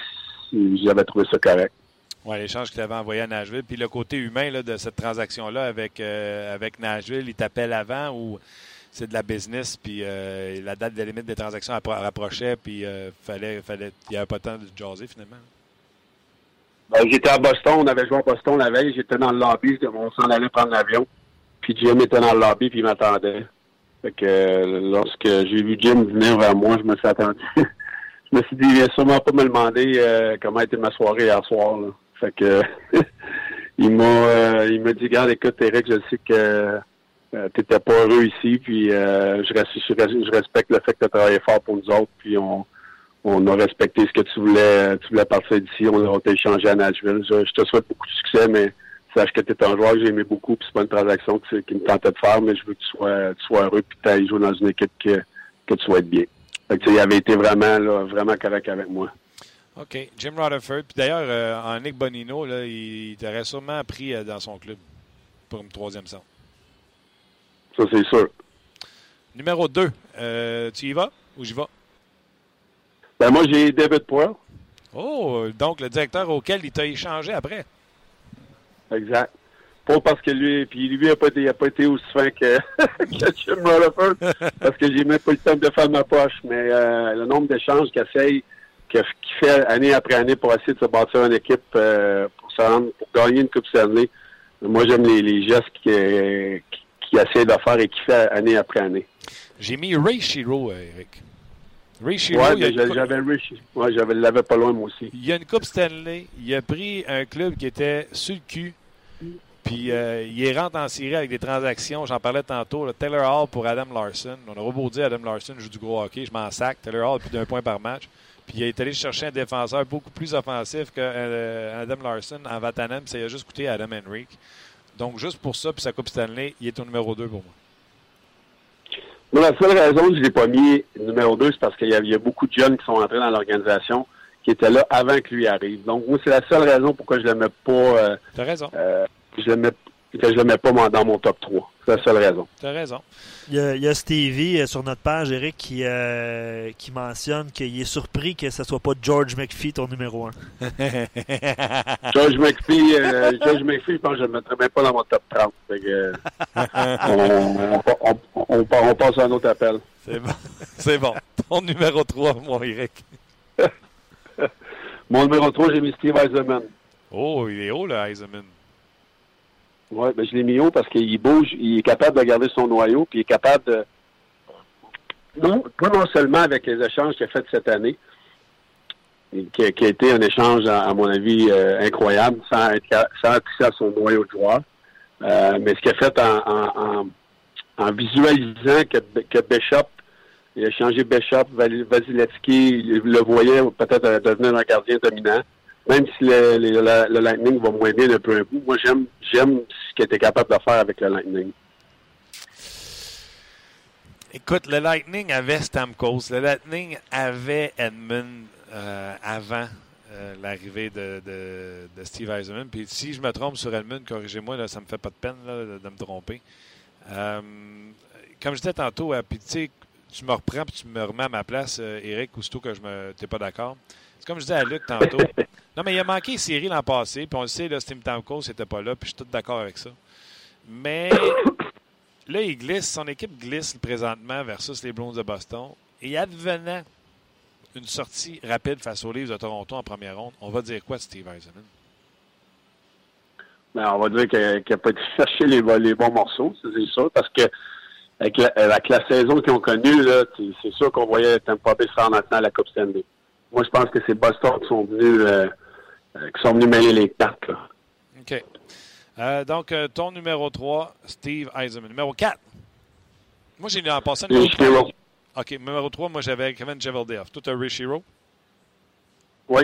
puis j'avais trouvé ça correct. Oui, l'échange qu'il avait envoyé à Nashville. Puis le côté humain là, de cette transaction-là avec, euh, avec Nashville, il t'appelle avant ou c'est de la business, puis la date de limite des transactions rapprochait, puis fallait, fallait, il n'y avait pas le temps de jaser finalement. Ben, j'étais à Boston, on avait joué à Boston la veille, j'étais dans le lobby, on s'en allait prendre l'avion. Puis Jim était dans le lobby, puis il m'attendait. Fait que euh, lorsque j'ai vu Jim venir vers moi, je me suis attendu. je me suis dit, il sûrement pas me demander euh, comment était ma soirée hier soir. Fait que il m'a euh, il m'a dit, regarde, écoute, Eric, je sais que tu n'étais pas heureux ici, puis je, je, respecte le fait que tu as travaillé fort pour nous autres, puis on on a respecté ce que tu voulais, tu voulais partir d'ici. On a échangé à Nashville. Je, te souhaite beaucoup de succès, mais sache que tu es un joueur que j'ai aimé beaucoup, puis c'est pas une transaction qui me tentait de faire, mais je veux que tu sois, tu sois heureux, puis que tu ailles jouer dans une équipe que, que tu souhaites bien. il avait été vraiment, là, vraiment correct avec moi. OK. Jim Rutherford. Puis d'ailleurs, euh, en Nick Bonino, là, il t'aurait sûrement pris euh, dans son club pour une troisième centre. Ça, c'est sûr. Numéro 2. Euh, tu y vas ou j'y vais? Ben, moi, j'ai David Poyle. Oh, donc le directeur auquel il t'a échangé après. Exact. Pas parce que lui, puis lui n'a pas, été, pas été aussi fin que, que Jim Rutherford, parce que j'ai même pas le temps de faire ma poche, mais euh, le nombre d'échanges qu'il essaye, qu'il fait année après année pour essayer de se bâtir une équipe euh, pour se rendre, pour gagner une Coupe année. Moi, j'aime les, gestes qu'il qui, essaie de faire et qu'il fait année après année. J'ai mis Ray Shiro, Eric. Ray Shiro, ouais, j'avais ouais, j'avais l'avais pas loin moi aussi. Il y a une Coupe Stanley. Il a pris un club qui était sur le cul. Puis euh, il rentre en série avec des transactions. J'en parlais tantôt. Là, Taylor Hall pour Adam Larson. On a rebourdi Adam Larson joue du gros hockey. Je m'en sac. Taylor Hall plus d'un point par match. Puis il est allé chercher un défenseur beaucoup plus offensif que euh, Adam Larson en Vatanen, puis ça a juste coûté Adam Henrique. Donc, juste pour ça, puis sa Coupe Stanley, il est au numéro 2 pour moi. La seule raison que je ne l'ai pas mis numéro 2, c'est parce qu'il y, a beaucoup de jeunes qui sont entrés dans l'organisation qui étaient là avant que lui arrive. Donc, moi, c'est la seule raison pourquoi je ne le mets pas. Euh, T'as raison. Euh, je le mets que je le mets pas dans mon top 3. C'est la seule raison. Tu as raison. Il y, a, il y a Stevie euh, sur notre page, Eric, qui, euh, qui mentionne qu'il est surpris que ce soit pas George McPhee ton numéro 1. George McPhee, euh, George McPhee, je pense que je ne le mettrais même pas dans mon top 30. Fait que, on, on, on, on, passe à un autre appel. C'est bon. C'est bon. Ton numéro 3, mon Eric. mon numéro 3, j'ai mis Steve Eisenman. Oh, il est haut, le Eisenman. Oui, ben je l'ai mis haut parce qu'il bouge, il est capable de garder son noyau, puis il est capable de. Non, pas non seulement avec les échanges qu'il a fait cette année, qui a, été un échange, à, mon avis, euh, incroyable, sans, être, sans à son noyau de joueur. Euh, mais ce qu'il a fait en, en, en, visualisant que, que Bishop, il a changé Bishop, Vasilevski, il le voyait peut-être devenir un gardien dominant même si le, le, le, Lightning va moins bien un peu un bout, moi j'aime j'aime ce qu'il était capable de faire avec le Lightning. Écoute, le Lightning avait Stamkos, le Lightning avait Edmund euh, avant euh, l'arrivée de, de, de, Steve Eisenman. Puis si je me trompe sur Edmund, corrigez-moi, là, ça me fait pas de peine là, de, me tromper. Euh, comme je disais tantôt, euh, puis tu me reprends puis tu me remets à ma place, Eric, aussitôt que je me t'es pas d'accord. C'est comme je disais à Luc tantôt. Non, mais il a manqué une série l'an passé, puis on le sait, là, Steam Tamco, c'était pas là, puis je suis tout d'accord avec ça. Mais là, il glisse, son équipe glisse présentement versus les Browns de Boston. Et advenant une sortie rapide face aux Leafs de Toronto en première ronde, on va dire quoi de Steve Eisenman? Ben, on va dire qu'il n'a pas été chercher les, les, bons morceaux, c'est sûr, parce que avec la, avec la saison qu'ils ont connue, c'est sûr qu'on voyait Tampa Bay se rendre maintenant à la Coupe Stanley. Moi, je pense que c'est Boston qui sont venus euh, euh, qui sont venus mêler les cartes. Là. OK. Euh, donc, ton numéro 3, Steve Eisenman. Numéro 4. Moi, j'ai en passant numéro 3. OK, numéro 3, moi, j'avais Kevin Cheveldayoff. Tout un Rich Hero? Oui.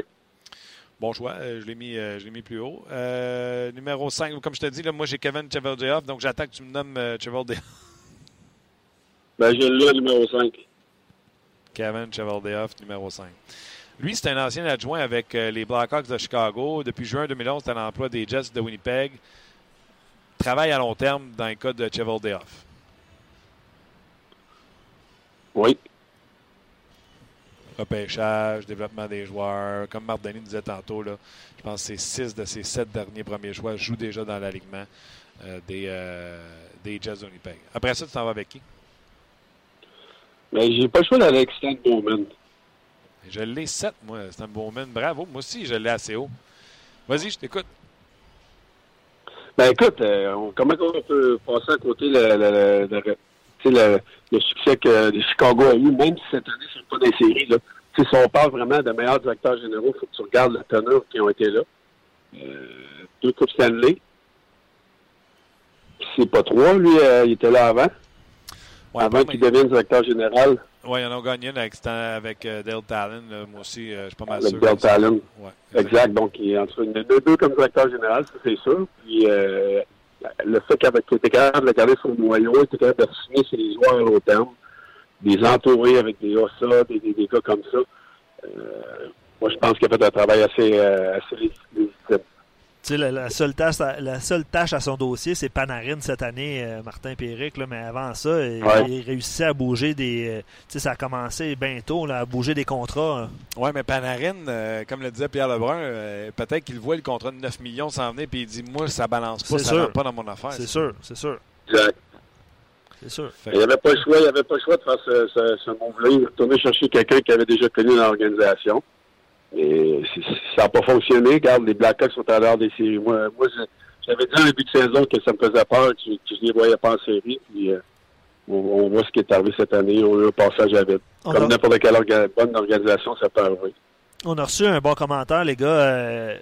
Bon choix. Je l'ai mis, mis, plus haut. Euh, numéro 5, comme je te dis, là, moi, j'ai Kevin Cheveldayoff, donc j'attends que tu me nommes Cheveldayoff. Ben, j'ai le numéro 5. Kevin Cheveldayoff, numéro 5. Lui, c'est un ancien adjoint avec euh, les Blackhawks de Chicago. Depuis juin 2011, c'est à l'emploi des Jets de Winnipeg. Travaille à long terme dans le cas de Cheveldayoff. Oui. Repêchage, développement des joueurs. Comme Marc Denis disait tantôt, là, je pense que c'est six de ses sept derniers premiers choix jouent déjà dans l'alignement euh, des, euh, des Jets de Winnipeg. Après ça, tu t'en vas avec qui? Mais ben, j'ai pas le choix d'aller avec Stan Bowman. Je l'ai 7, moi, Stan Bowman. Bravo. Moi aussi, je l'ai assez haut. Vas-y, je t'écoute. Ben écoute, euh, comment on peut passer à côté le, le, le, le, le succès que Chicago a eu, même si cette année, c'est pas des séries. Là. si on parle vraiment de meilleurs directeurs généraux, il faut que tu regardes la teneur qui ont été là. Euh, deux Coupes Stanley. C'est pas trois, lui, euh, il était là avant. Ouais, avant qu'il devienne directeur général. Oui, ils en ont gagné une avec, avec euh, Dale Talon. Là. Moi aussi, euh, je suis pas mal avec sûr. Dale Talon. Ouais, exact. Donc, il est entre une, deux, deux comme directeur général, ça, c'est sûr. Puis, euh, le fait qu'il était capable de garder son noyau, il était capable de signer ses joueurs à long terme, des entourer avec des OSA, des, des, des gars comme ça. Moi, je pense qu'il a fait un travail assez, assez légitime. La, la, seule tâche, la seule tâche à son dossier, c'est Panarin cette année, euh, Martin Péric, là, mais avant ça, ouais. il, réussissait à bouger des. Euh, ça a commencé bientôt là, à bouger des contrats. Hein. Oui, mais Panarin, euh, comme le disait Pierre Lebrun, euh, peut-être qu'il voit le contrat de 9 millions s'en venir puis il dit Moi, ça balance pas, ça rentre pas dans mon affaire. C'est sûr, c'est sûr. Exact. C'est sûr. Il n'y avait pas le choix, il avait pas le choix de faire ce, ce, ce move-là. Il retourner chercher quelqu'un qui avait déjà connu l'organisation. Et ça n'a pas fonctionné. Regarde, les Blackhawks sont à l'heure des séries. Moi, moi j'avais dit en début de saison que ça me faisait peur, que, que je ne les voyais pas en série. Puis, euh, on, on, voit ce qui est arrivé cette année. On a eu un passage à vide. Comme n'importe quelle orga bonne organisation, ça peut arriver. On a reçu un bon commentaire, les gars, euh,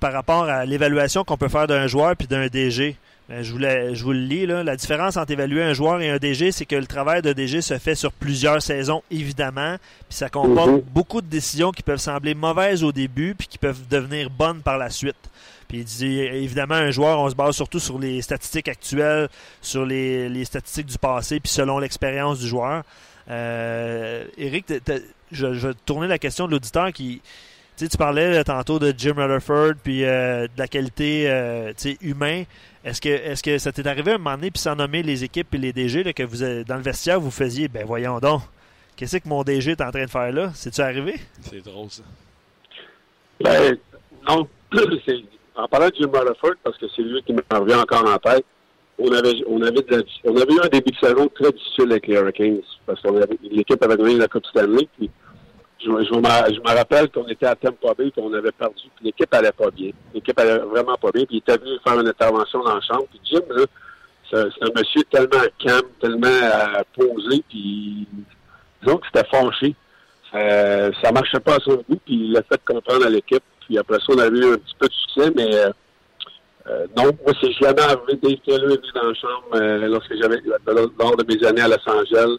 par rapport à l'évaluation qu'on peut faire d'un joueur puis d'un DG. Ben, je, voulais, je vous le lis. Là. La différence entre évaluer un joueur et un DG, c'est que le travail de DG se fait sur plusieurs saisons, évidemment. Puis ça comporte Mhm. beaucoup de décisions qui peuvent sembler mauvaises au début, puis qui peuvent devenir bonnes par la suite. Puis il dit, évidemment, un joueur, on se base surtout sur les statistiques actuelles, sur les, les statistiques du passé, puis selon l'expérience du joueur. Euh, Eric, t'as- je, je vais tourner la question de l'auditeur qui. Tu parlais là, tantôt de Jim Rutherford puis euh, de la qualité euh, tu sais, humain. Est-ce que, est-ce que ça t'est arrivé un moment donné, puis sans nommer les équipes et les DG, là, que vous avez- dans le vestiaire, vous faisiez, ben voyons donc, qu'est-ce que mon DG est en train de faire là? C'est-tu arrivé? C'est drôle, ça. Ben, non. C'est- En parlant de Jim Rutherford, parce que c'est lui qui me revient encore en tête, on avait, on avait, de la- on avait eu un début de saison très difficile avec les Hurricanes, parce que l'équipe avait gagné la Coupe Stanley, puis je, me, rappelle qu'on était à Tampa Bay, qu'on avait perdu, puis l'équipe allait pas bien. L'équipe allait vraiment pas bien, puis il était venu faire une intervention dans la chambre, puis Jim, là, c'est un monsieur tellement calme, tellement euh, posé, puis disons que c'était fâché. Euh, ça marchait pas à son goût, puis il a fait comprendre à l'équipe. Puis après ça, on a eu un petit peu de succès, mais euh, euh, non, moi, c'est jamais arrivé. Dave Taylor est venu dans la chambre lorsque j'avais lors de mes années à Los Angeles.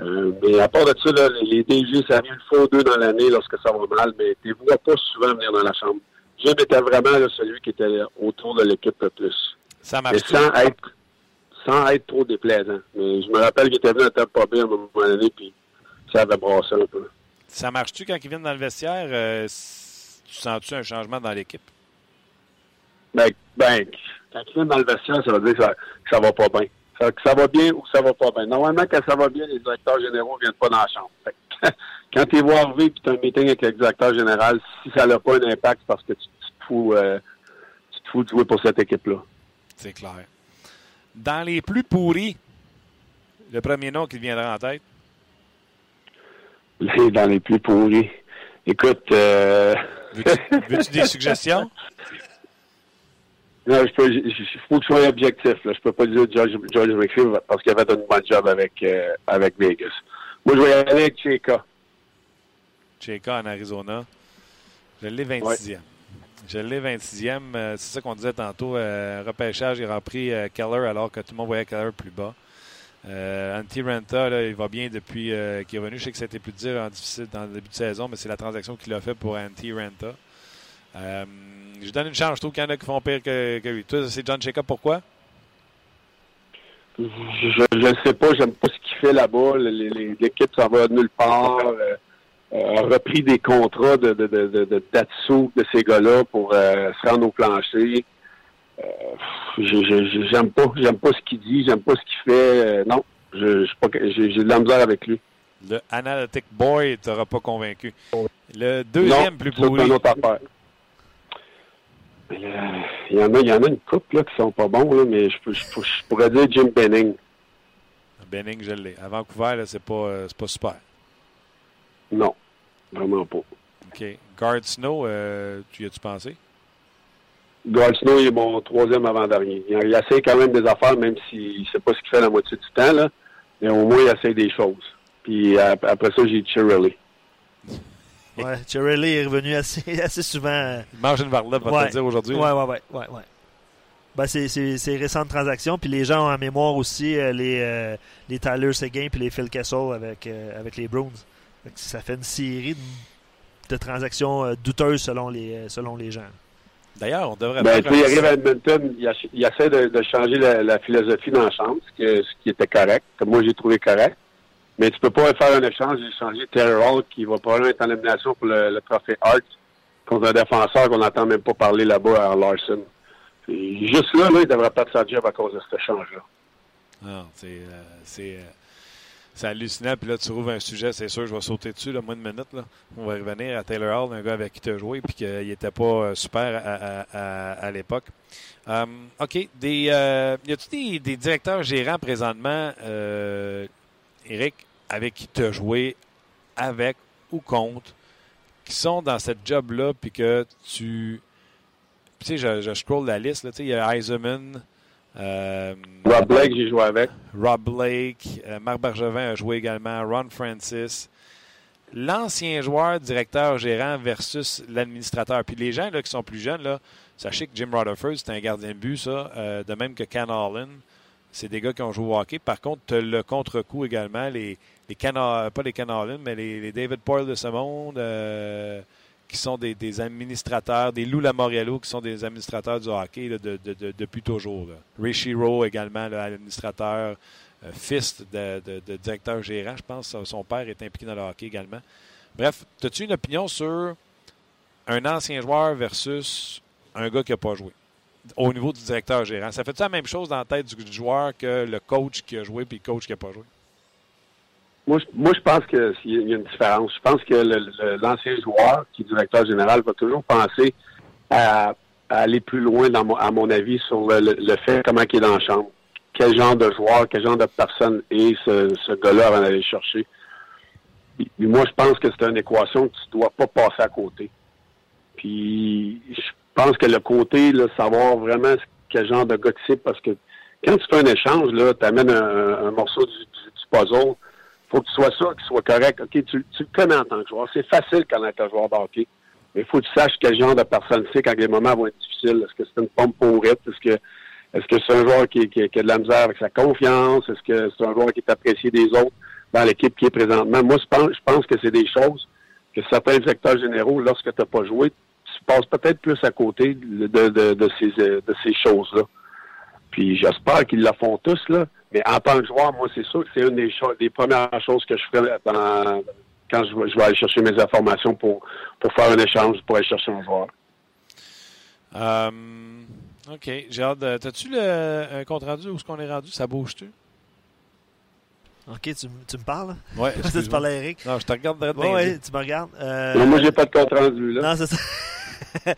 Euh, mais à part de ça, là, les DG, ça arrive une fois ou deux dans l'année lorsque ça va mal, mais tu ne vois pas souvent venir dans la chambre. Jim était vraiment là, celui qui était autour de l'équipe le plus. Ça Mais marche. sans être sans être trop déplaisant. Mais je me rappelle qu'il était venu à Tampa Bay à un moment donné, puis ça avait brassé un peu. Ça marche-tu quand ils viennent dans le vestiaire? euh, tu sens-tu un changement dans l'équipe? Ben, ben, quand tu viens dans le vestiaire, ça veut dire que ça, que ça va pas bien. Ça, que ça va bien ou que ça va pas bien. Normalement, quand ça va bien, les directeurs généraux viennent pas dans la chambre. Fait quand tu es voir arriver et tu as un meeting avec le directeur général, si ça n'a pas un impact, c'est parce que tu, tu te fous, euh, tu te fous de jouer pour cette équipe-là. C'est clair. Dans les plus pourris, le premier nom qui te viendra en tête? Dans les plus pourris. Écoute, euh... Veux-tu veux-tu des suggestions? Non, je peux, il faut que je sois objectif. Là. Je peux pas dire George, George McPhee parce qu'il avait fait une bonne job avec, euh, avec Vegas. Moi, je vais y aller avec Cheka. Cheka en Arizona. Je l'ai 26e. Je l'ai 26e. Euh, c'est ça qu'on disait tantôt. Euh, repêchage, il a repris Keller alors que tout le monde voyait Keller plus bas. Antti Renta, là, il va bien depuis qu'il est revenu. Je sais que ça a été plus dur en difficile dans le début de saison, mais c'est la transaction qu'il a fait pour Antti Renta. Je donne une chance. Je trouve qu'il y en a qui font pire que, que lui. Toi, c'est John Cheka. Pourquoi? Je ne sais pas, j'aime pas ce qu'il fait là-bas. L'équipe s'en va nulle part. Euh, euh, a repris des contrats de, de, de, de, de Tatsu de ces gars-là pour euh, se rendre au plancher. Euh, j'aime pas, j'aime pas ce qu'il dit, j'aime pas ce qu'il fait. Non, je, j'ai de la misère avec lui. Le Analytic Boy t'aura pas convaincu. Le deuxième Non, plus ça, pourri. une autre affaire. Mais, euh, Il y en a, il y en a une couple là, qui sont pas bons, là, mais je, peux- je, peux- je pourrais dire Jim Benning. Benning, je l'ai. À Vancouver, c'est pas, euh, c'est pas super. Non, vraiment pas. OK. Guard Snow, euh, tu y as-tu pensé? Gardner il est mon troisième avant-dernier. Il, il essaie quand même des affaires, même s'il ne sait pas ce qu'il fait la moitié du temps, là. Mais au moins, il essaie des choses. Puis ap- après ça, j'ai Chirelli. Ouais, Cherry est revenu assez, assez souvent. Il mange une varlette, va te Ouais. le dire aujourd'hui. Ouais, ouais, ouais, ouais, ouais. Ben, c'est, c'est, c'est récentes transactions, puis les gens ont en mémoire aussi euh, les, euh, les Tyler Seguin puis les Phil Kessel avec, euh, avec les Bruins. Ça fait une série de, de transactions euh, douteuses selon les, selon les gens. D'ailleurs, on devrait Ben, il arrive à Edmonton, il, essaie de, de changer la, la philosophie dans la chambre, ce, que- ce qui était correct, que moi j'ai trouvé correct. Mais tu peux pas faire un échange et changer Taylor Hall qui va probablement être en élimination pour le, le trophée Hart contre un défenseur qu'on n'entend même pas parler là-bas à Larson. Juste là, là, il devrait perdre sa job à cause de cet échange-là. Non, c'est, euh, euh, c'est hallucinant. Puis là, tu trouves un sujet, c'est sûr, je vais sauter dessus, là, moins de minutes. Là. On va revenir à Taylor Hall, un gars avec qui tu as joué, puis qu'il n'était pas euh, super à, à- l'époque. OK. Des, y a-tu des, directeurs gérants présentement, Eric, avec qui tu as joué, avec ou contre, qui sont dans cette job-là, puis que tu. Tu sais, je, je scroll la liste, là, tu sais, il y a Eisenman. euh, Rob Blake, j'ai joué avec. Rob Blake, euh, Marc Bergevin a joué également, Ron Francis. l'ancien joueur, directeur, gérant versus l'administrateur. Puis les gens là, qui sont plus jeunes, là, sachez que Jim Rutherford, c'est un gardien de but, ça, euh, de même que Ken Holland. C'est des gars qui ont joué au hockey. Par contre, le contre-coup également, les, les pas les Holland, mais les, David Poyle de ce monde, euh, qui sont des, administrateurs, des Lou Lamoriello, qui sont des administrateurs du hockey depuis toujours. Là. Ray Shiro également, l'administrateur, euh, fils de, directeur gérant, je pense. Son père est impliqué dans le hockey également. Bref, as-tu une opinion sur un ancien joueur versus un gars qui n'a pas joué? Au niveau du directeur gérant. Ça fait-tu la même chose dans la tête du joueur que le coach qui a joué puis le coach qui n'a pas joué? Moi, je, moi, je pense qu'il y a une différence. Je pense que l'ancien joueur, qui est directeur général, va toujours penser à, aller plus loin, à mon avis, sur le, fait comment il est dans la chambre. Quel genre de joueur, quel genre de personne est ce, ce gars-là avant d'aller chercher. moi, je pense que c'est une équation que tu ne dois pas passer à côté. Puis, je pense que le côté, là, savoir vraiment quel genre de gars c'est, parce que quand tu fais un échange, tu amènes un, morceau du, du puzzle, faut que tu sois sûr qu'il soit correct. OK, tu, tu, le connais en tant que joueur. C'est facile quand tu un joueur de hockey. Mais il faut que tu saches quel genre de personne c'est quand les moments vont être difficiles. Est-ce que c'est une pompe pourrite? Est-ce que est-ce que c'est un joueur qui, qui, qui, a de la misère avec sa confiance? Est-ce que c'est un joueur qui est apprécié des autres dans l'équipe qui est présentement? Moi, je pense, je pense que c'est des choses que certains directeurs généraux, lorsque tu n'as pas joué, tu passes peut-être plus à côté de, de, de ces, de ces choses-là. Puis j'espère qu'ils la font tous, là. Mais en tant que joueur, moi, c'est sûr que c'est une des, des premières choses que je ferai quand je, vais aller chercher mes informations pour, pour faire un échange, pour aller chercher un joueur. Euh, OK. De... T'as-tu un compte rendu où est-ce qu'on est rendu? Ça bouge-tu? OK, tu, tu me parles? Oui. tu parlais à Eric? Non, je te regarde de Oui, tu me regardes. Euh... Non, moi, j'ai pas de compte rendu, là. Non, c'est ça.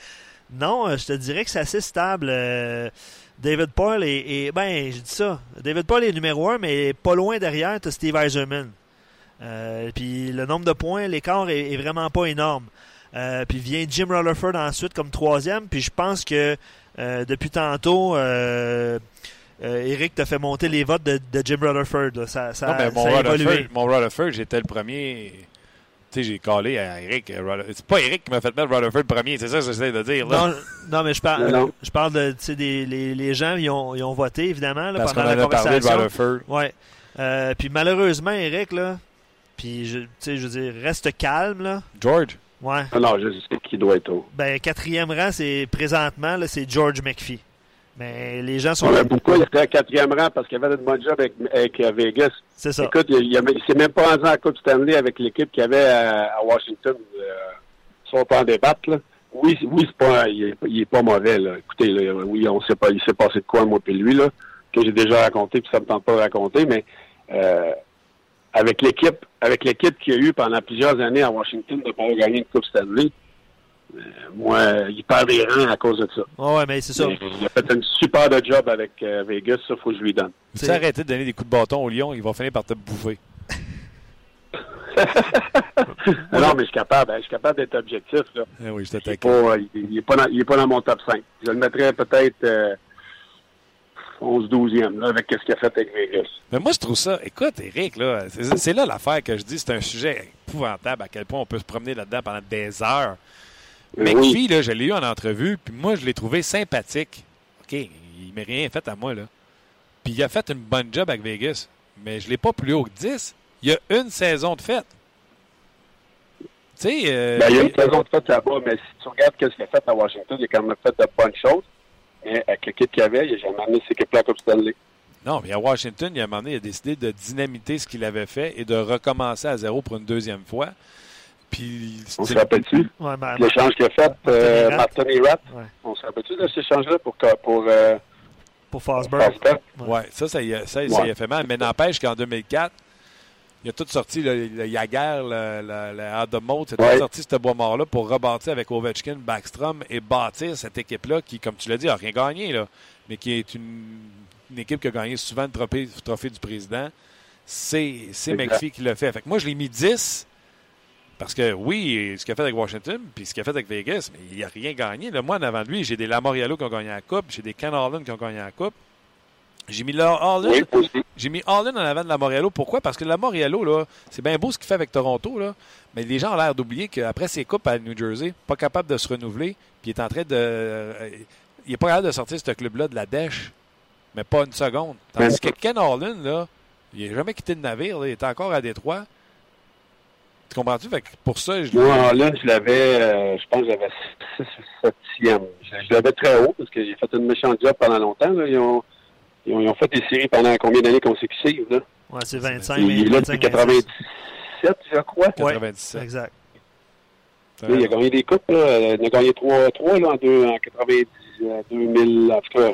non, euh, je te dirais que c'est assez stable. Euh, David Paul est, ben, je dis ça. David Paul est numéro un, mais pas loin derrière, tu as Steve Eiserman. Euh, puis le nombre de points, l'écart est, vraiment pas énorme. Euh, puis vient Jim Rutherford ensuite comme troisième. Puis je pense que euh, depuis tantôt, Eric t'a fait monter les votes de, Jim Rutherford. Ça, ça, non, mon, Rutherford, mon Rutherford, j'étais le premier sais, j'ai collé à Eric. Euh, c'est pas Eric qui m'a fait mettre Rutherford premier, c'est ça que j'essaie de dire. Là. Non, non, mais je parle, je parle de des, les, les gens, ils ont, ils ont voté, évidemment, là, Parce pendant la conversation. Parlé de Rutherford. Ouais. Euh, puis malheureusement, Eric, là, puis je, je veux dire, reste calme, là. George? Ouais. Ah non, je sais qui doit être au. Ben, quatrième rang, c'est présentement, là, c'est George McPhee. Mais les gens sont. Ouais, pourquoi il était à quatrième rang? Parce qu'il avait une bonne job avec, avec euh, Vegas. C'est ça. Écoute, il, s'est même pas rendu en Coupe Stanley avec l'équipe qu'il avait à, à Washington. Euh, sont en débattre, là. Oui, oui, c'est pas, il est, il est, pas mauvais, là. Écoutez, là, oui, on sait pas, il s'est passé de quoi, moi, puis lui, là, que j'ai déjà raconté, puis ça me tente pas de raconter, mais, euh, avec l'équipe, avec l'équipe qu'il y a eu pendant plusieurs années à Washington de pas gagner une Coupe Stanley, moi, il perd des rangs à cause de ça. Oh ouais, mais c'est ça. il a fait un super de job avec euh, Vegas, ça, faut que je lui donne. Si tu arrêté de donner des coups de bâton au lion, il va finir par te bouffer. non, mais je suis capable, hein, je suis capable d'être objectif. Là. Eh oui, je il n'est pas, il, est pas, dans, pas mon top 5. Je le mettrais peut-être euh, 11-12e avec ce qu'il a fait avec Vegas. Mais moi, je trouve ça. Écoute, Eric, là, c'est là l'affaire que je dis. C'est un sujet épouvantable à quel point on peut se promener là-dedans pendant des heures. McPhee, là, je l'ai eu en entrevue, puis moi, je l'ai trouvé sympathique. OK, il m'a rien fait à moi, là. Puis il a fait une bonne job avec Vegas, mais je ne l'ai pas plus haut que 10. Il y a une saison de fête. Tu sais. Euh, ben, il y a une saison de fête là-bas, mais si tu regardes ce qu'il a fait à Washington, il a quand même fait de bonnes choses. Mais avec l'équipe qu'il avait, il n'a jamais amené ses équipes-là comme Stanley. Non, mais à Washington, il a, il a décidé de dynamiter ce qu'il avait fait et de recommencer à zéro pour une deuxième fois. Puis, on se rappelle-tu? Ouais, ben, L'échange qu'il a fait, euh, Martin Rat. Ouais. On se rappelle-tu de cet échange-là pour, pour, euh, pour Fosberg? Oui, ouais, ça, ça y, a, ça, ça y a fait mal. Mais n'empêche qu'en 2004, il a tout sorti, le, le Jagger, le, le, le Adamot, c'est tout sorti ce bois-mort-là pour rebâtir avec Ovechkin, Backstrom et bâtir cette équipe-là qui, comme tu l'as dit, n'a rien gagné, là, mais qui est une, une, équipe qui a gagné souvent le trophée, le trophée du président. C'est McPhee qui l'a fait. Fait que moi, je l'ai mis 10 parce que oui, ce qu'il a fait avec Washington, puis ce qu'il a fait avec Vegas, mais il n'a rien gagné. Moi, en avant de lui, j'ai des Lamoriello qui ont gagné la Coupe, j'ai des Ken qui ont gagné la Coupe. J'ai mis Harlan. Oui, aussi. J'ai mis Harlan en avant de la Moriello. Pourquoi? Parce que la Moriello, là, c'est bien beau ce qu'il fait avec Toronto, là, mais les gens ont l'air d'oublier qu'après ses coupes à New Jersey, pas capable de se renouveler, puis il est en train de. euh, il est pas capable de sortir ce club-là de la dèche, mais pas une seconde. Tandis que Ken Harlan, là, il n'a jamais quitté le navire, là, il est encore à Détroit. Tu comprends-tu? Pour ça, je Moi, en là, je l'avais, euh, je pense que j'avais 6 ou 7e. Je, je l'avais très haut parce que j'ai fait une méchante job pendant longtemps. là. Ils, ont, ils, ont, ils ont fait des séries pendant combien d'années consécutives? Là? Ouais, c'est 25, Il est là 25, depuis 97, je crois. Ouais. 97. Exact. Là, il a gagné des coupes. Là. Il a gagné 3, 3 là, en, deux, en 90, euh, 2000. En tout cas,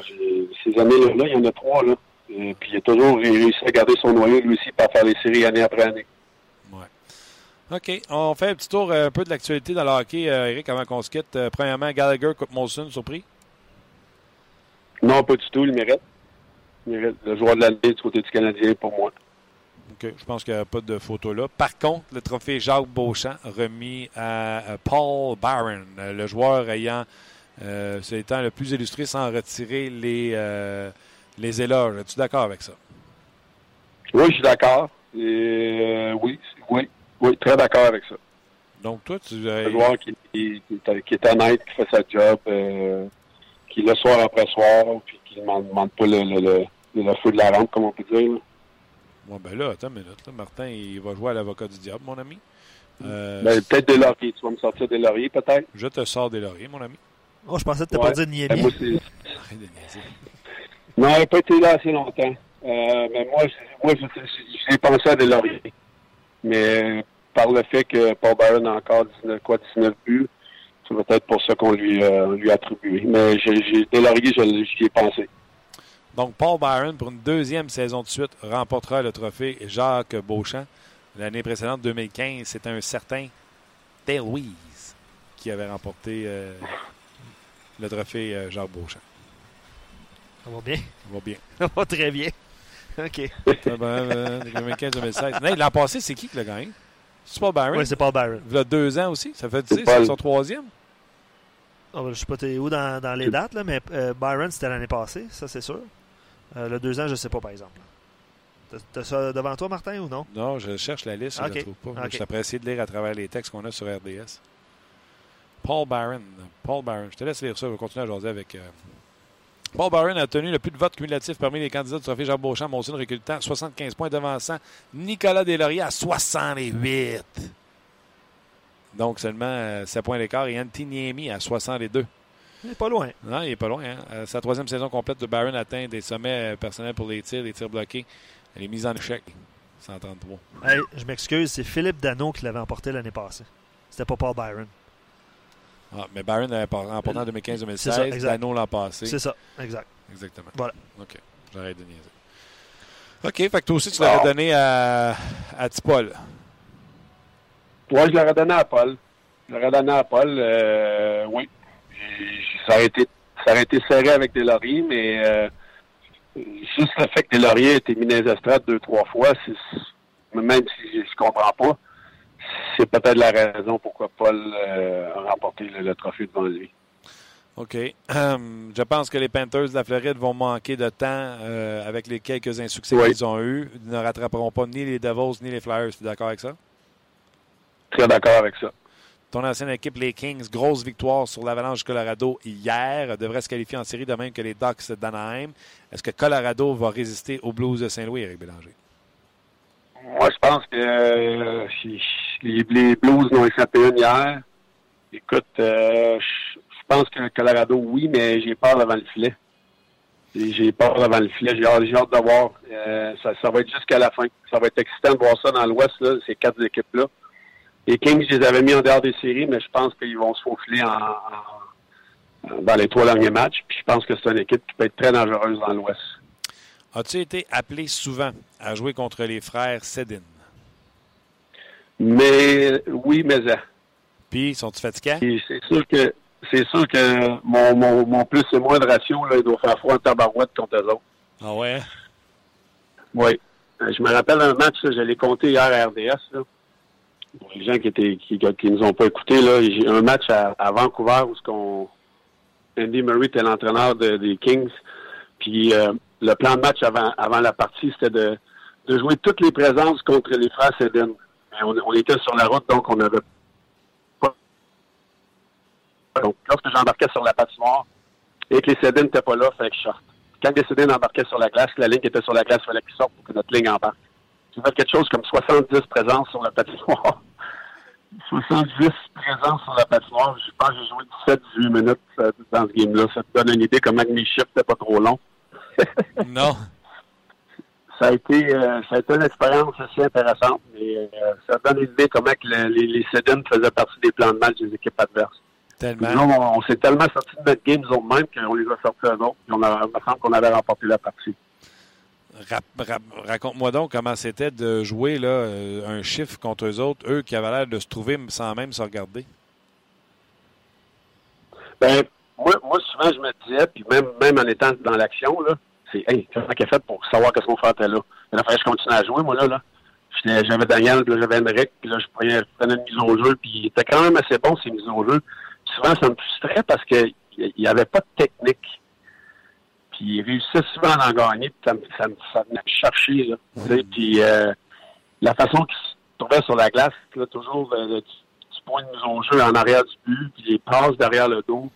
ces années-là, là, il y en a 3. Là. Et puis il a toujours réussi à garder son noyau, lui aussi, par faire les séries année après année. OK. On fait un petit tour euh, un peu de l'actualité dans le hockey, euh, Eric, avant qu'on se quitte. Euh, premièrement, Gallagher, Coupe Molson, surpris? Non, pas du tout, il mérite. Il mérite le joueur de l'année du côté du Canadien pour moi. OK. Je pense qu'il n'y a pas de photo là. Par contre, le trophée Jacques Beauchamp remis à Paul Barron, le joueur ayant, euh, ce étant le plus illustré sans retirer les, euh, les éloges. Es-tu d'accord avec ça? Oui, je suis d'accord. Euh, oui, oui, oui, très d'accord avec ça. Donc, toi, tu. Un joueur qui, qui, qui est- qui est honnête, qui fait sa job, euh, qui le soir après soir, puis qui ne demande, demande pas le, le, le, le feu de la rampe, comme on peut dire. là. ouais, ben là, attends une minute. là. Martin, il va jouer à l'avocat du diable, mon ami. Euh, Ben, peut-être des lauriers. Tu vas me sortir des lauriers, peut-être? je te sors des lauriers, mon ami. Oh, je pensais que tu Ouais. pas Ben, Niemi. moi, c'est- Arrête de niaiser. non, il n'a pas été là assez longtemps. Euh, mais moi, je- moi j'ai pensé à des lauriers. Mais par le fait que Paul Byron a encore 19, quoi, 19 buts, c'est peut-être pour ça qu'on lui, euh, lui a attribué. Mais j'ai, je, j'y ai pensé. Donc, Paul Byron, pour une deuxième saison de suite, remportera le trophée Jacques Beauchamp. L'année précédente, 2015, c'était un certain Dale Louise qui avait remporté euh, le trophée euh, Jacques Beauchamp. Ça va bien? Ça va bien. Ça va très bien. OK. Ça va, euh, 2015-2016. Non, L'an passé, c'est qui qui l'a gagné? C'est Paul Byron? Oui, c'est Paul Byron. Il y a deux ans aussi? Ça fait, tu sais, C'est son troisième? Ah, ben, je sais pas t'es où dans, dans les dates, là, mais euh, Byron, c'était l'année passée, ça c'est sûr. Euh, le deux ans, je sais pas, par exemple. T'as- ça devant toi, Martin, ou non? Non, je cherche la liste, je ne la trouve pas. Je suis essayer de lire à travers les textes qu'on a sur RDS. Paul Barron. Paul Barron. Je te laisse lire ça. Je vais continuer à jaser avec. euh, Paul Barron a tenu le plus de votes cumulatifs parmi les candidats du trophée Jean Beauchamp. Monson recultant 75 points devançant Nicolas Deslauriers à 68. Donc seulement euh, 7 points d'écart et Antiniemi à 62. Il est pas loin. Non, il est pas loin. Hein? Euh, sa troisième saison complète de Barron atteint des sommets euh, personnels pour les tirs, les tirs bloqués, les mises en échec. 133. Hey, je m'excuse, c'est Philippe Dano qui l'avait emporté l'année passée. C'était pas Paul Byron. Ah, mais Barron avait par- remporté en C'est ça, 2015-2016. exact. Dano l'an passé. C'est ça, exact. Exactement. Voilà. OK. J'arrête de niaiser. OK. Fait que toi aussi, tu l'aurais Ah. donné à, à Tipol. Moi, je l'aurais donné à Paul. Je l'aurais donné à Paul, euh, oui. J'ai- Ça aurait, été, ça aurait été serré avec des lauriers, mais euh, juste le fait que des lauriers aient été mis dans les estrades deux, trois fois, c'est, même si je, je comprends pas, c'est peut-être la raison pourquoi Paul euh, a remporté le, le trophée devant lui. OK. Hum, je pense que les Panthers de la Floride vont manquer de temps euh, avec les quelques insuccès Oui. qu'ils ont eus. Ils ne rattraperont pas ni les Devils ni les Flyers. Tu es d'accord avec ça? Très d'accord avec ça. Ton ancienne équipe, les Kings, grosse victoire sur l'Avalanche du Colorado hier, devrait se qualifier en série de même que les Ducks d'Anaheim. Est-ce que Colorado va résister aux Blues de Saint-Louis, Eric Bélanger? Moi, je pense que euh, les, Blues n'ont échappé une hier. Écoute, euh, je pense que Colorado, oui, mais j'ai peur devant le filet. Et J'ai peur devant le filet. J'ai hâte, de voir. Euh, ça, va être jusqu'à la fin. Ça va être excitant de voir ça dans l'Ouest, ces quatre équipes-là. Les Kings, je les avais mis en dehors des séries, mais je pense qu'ils vont se faufiler en- dans les trois derniers matchs. Puis je pense que c'est une équipe qui peut être très dangereuse dans l'Ouest. As-tu été appelé souvent à jouer contre les frères Sedin? Mais oui, mais euh, Puis, sont-ils fatigants? C'est sûr que c'est sûr que mon, mon, mon plus et moins de ratio, là, il doit faire froid en tabarouette contre eux autres. Ah ouais? Oui. Euh, Je me rappelle un match, là, je l'ai compté hier à RDS. Là. Pour les gens qui étaient qui, qui nous ont pas écoutés, là, j'ai un match à, à Vancouver où ce qu'on Andy Murray était l'entraîneur de- des Kings. Puis euh, le plan de match avant, avant la partie, c'était de, de jouer toutes les présences contre les frères Sedin. Mais on, était sur la route, donc on avait pas. Donc, lorsque j'embarquais sur la patinoire et que les Sedin n'étaient pas là, fallait que sorte. Quand les Sedin embarquaient sur la glace, la ligne était sur la glace, il fallait qu'ils sortent pour que notre ligne embarque. J'ai fait quelque chose comme 70 présences sur la patinoire. 70 présences sur la patinoire. Je pense que j'ai joué 17-18 minutes euh, dans ce game-là. Ça te donne une idée comment mes chiffres n'étaient pas trop longs. non. Ça a été euh, ça a été une expérience assez intéressante, mais euh, ça donne une idée comment que le- les, les faisaient partie des plans de match des équipes adverses. Tellement. Nous, on, on s'est tellement sortis de notre game, autres mêmes, qu'on les a sortis eux autres. Puis on a, il me semble qu'on avait remporté la partie. Raconte-moi donc comment c'était de jouer là, euh, un chiffre contre eux autres, eux qui avaient l'air de se trouver sans même se regarder. Ben, moi, moi, souvent, je me disais, puis même, même en étant dans l'action, là, c'est, hey, comment qu'elle fait pour savoir qu'est-ce qu'on fait là? Il fallait que je continue à jouer, moi, là, là. J'avais Daniel, puis là, j'avais Henrik, puis là, je prenais, je prenais une mise au jeu, puis il était quand même assez bon, ces mises au jeu. Puis souvent, ça me frustrait parce qu'il n'y avait pas de technique. Puis il réussissait souvent à en gagner, puis ça me, ça me, ça venait me chercher, là. Tu sais, Puis euh, la façon qu'il se trouvait sur la glace, là, toujours le, le petit petit point de mise au jeu en arrière du but, puis les passes derrière le dos.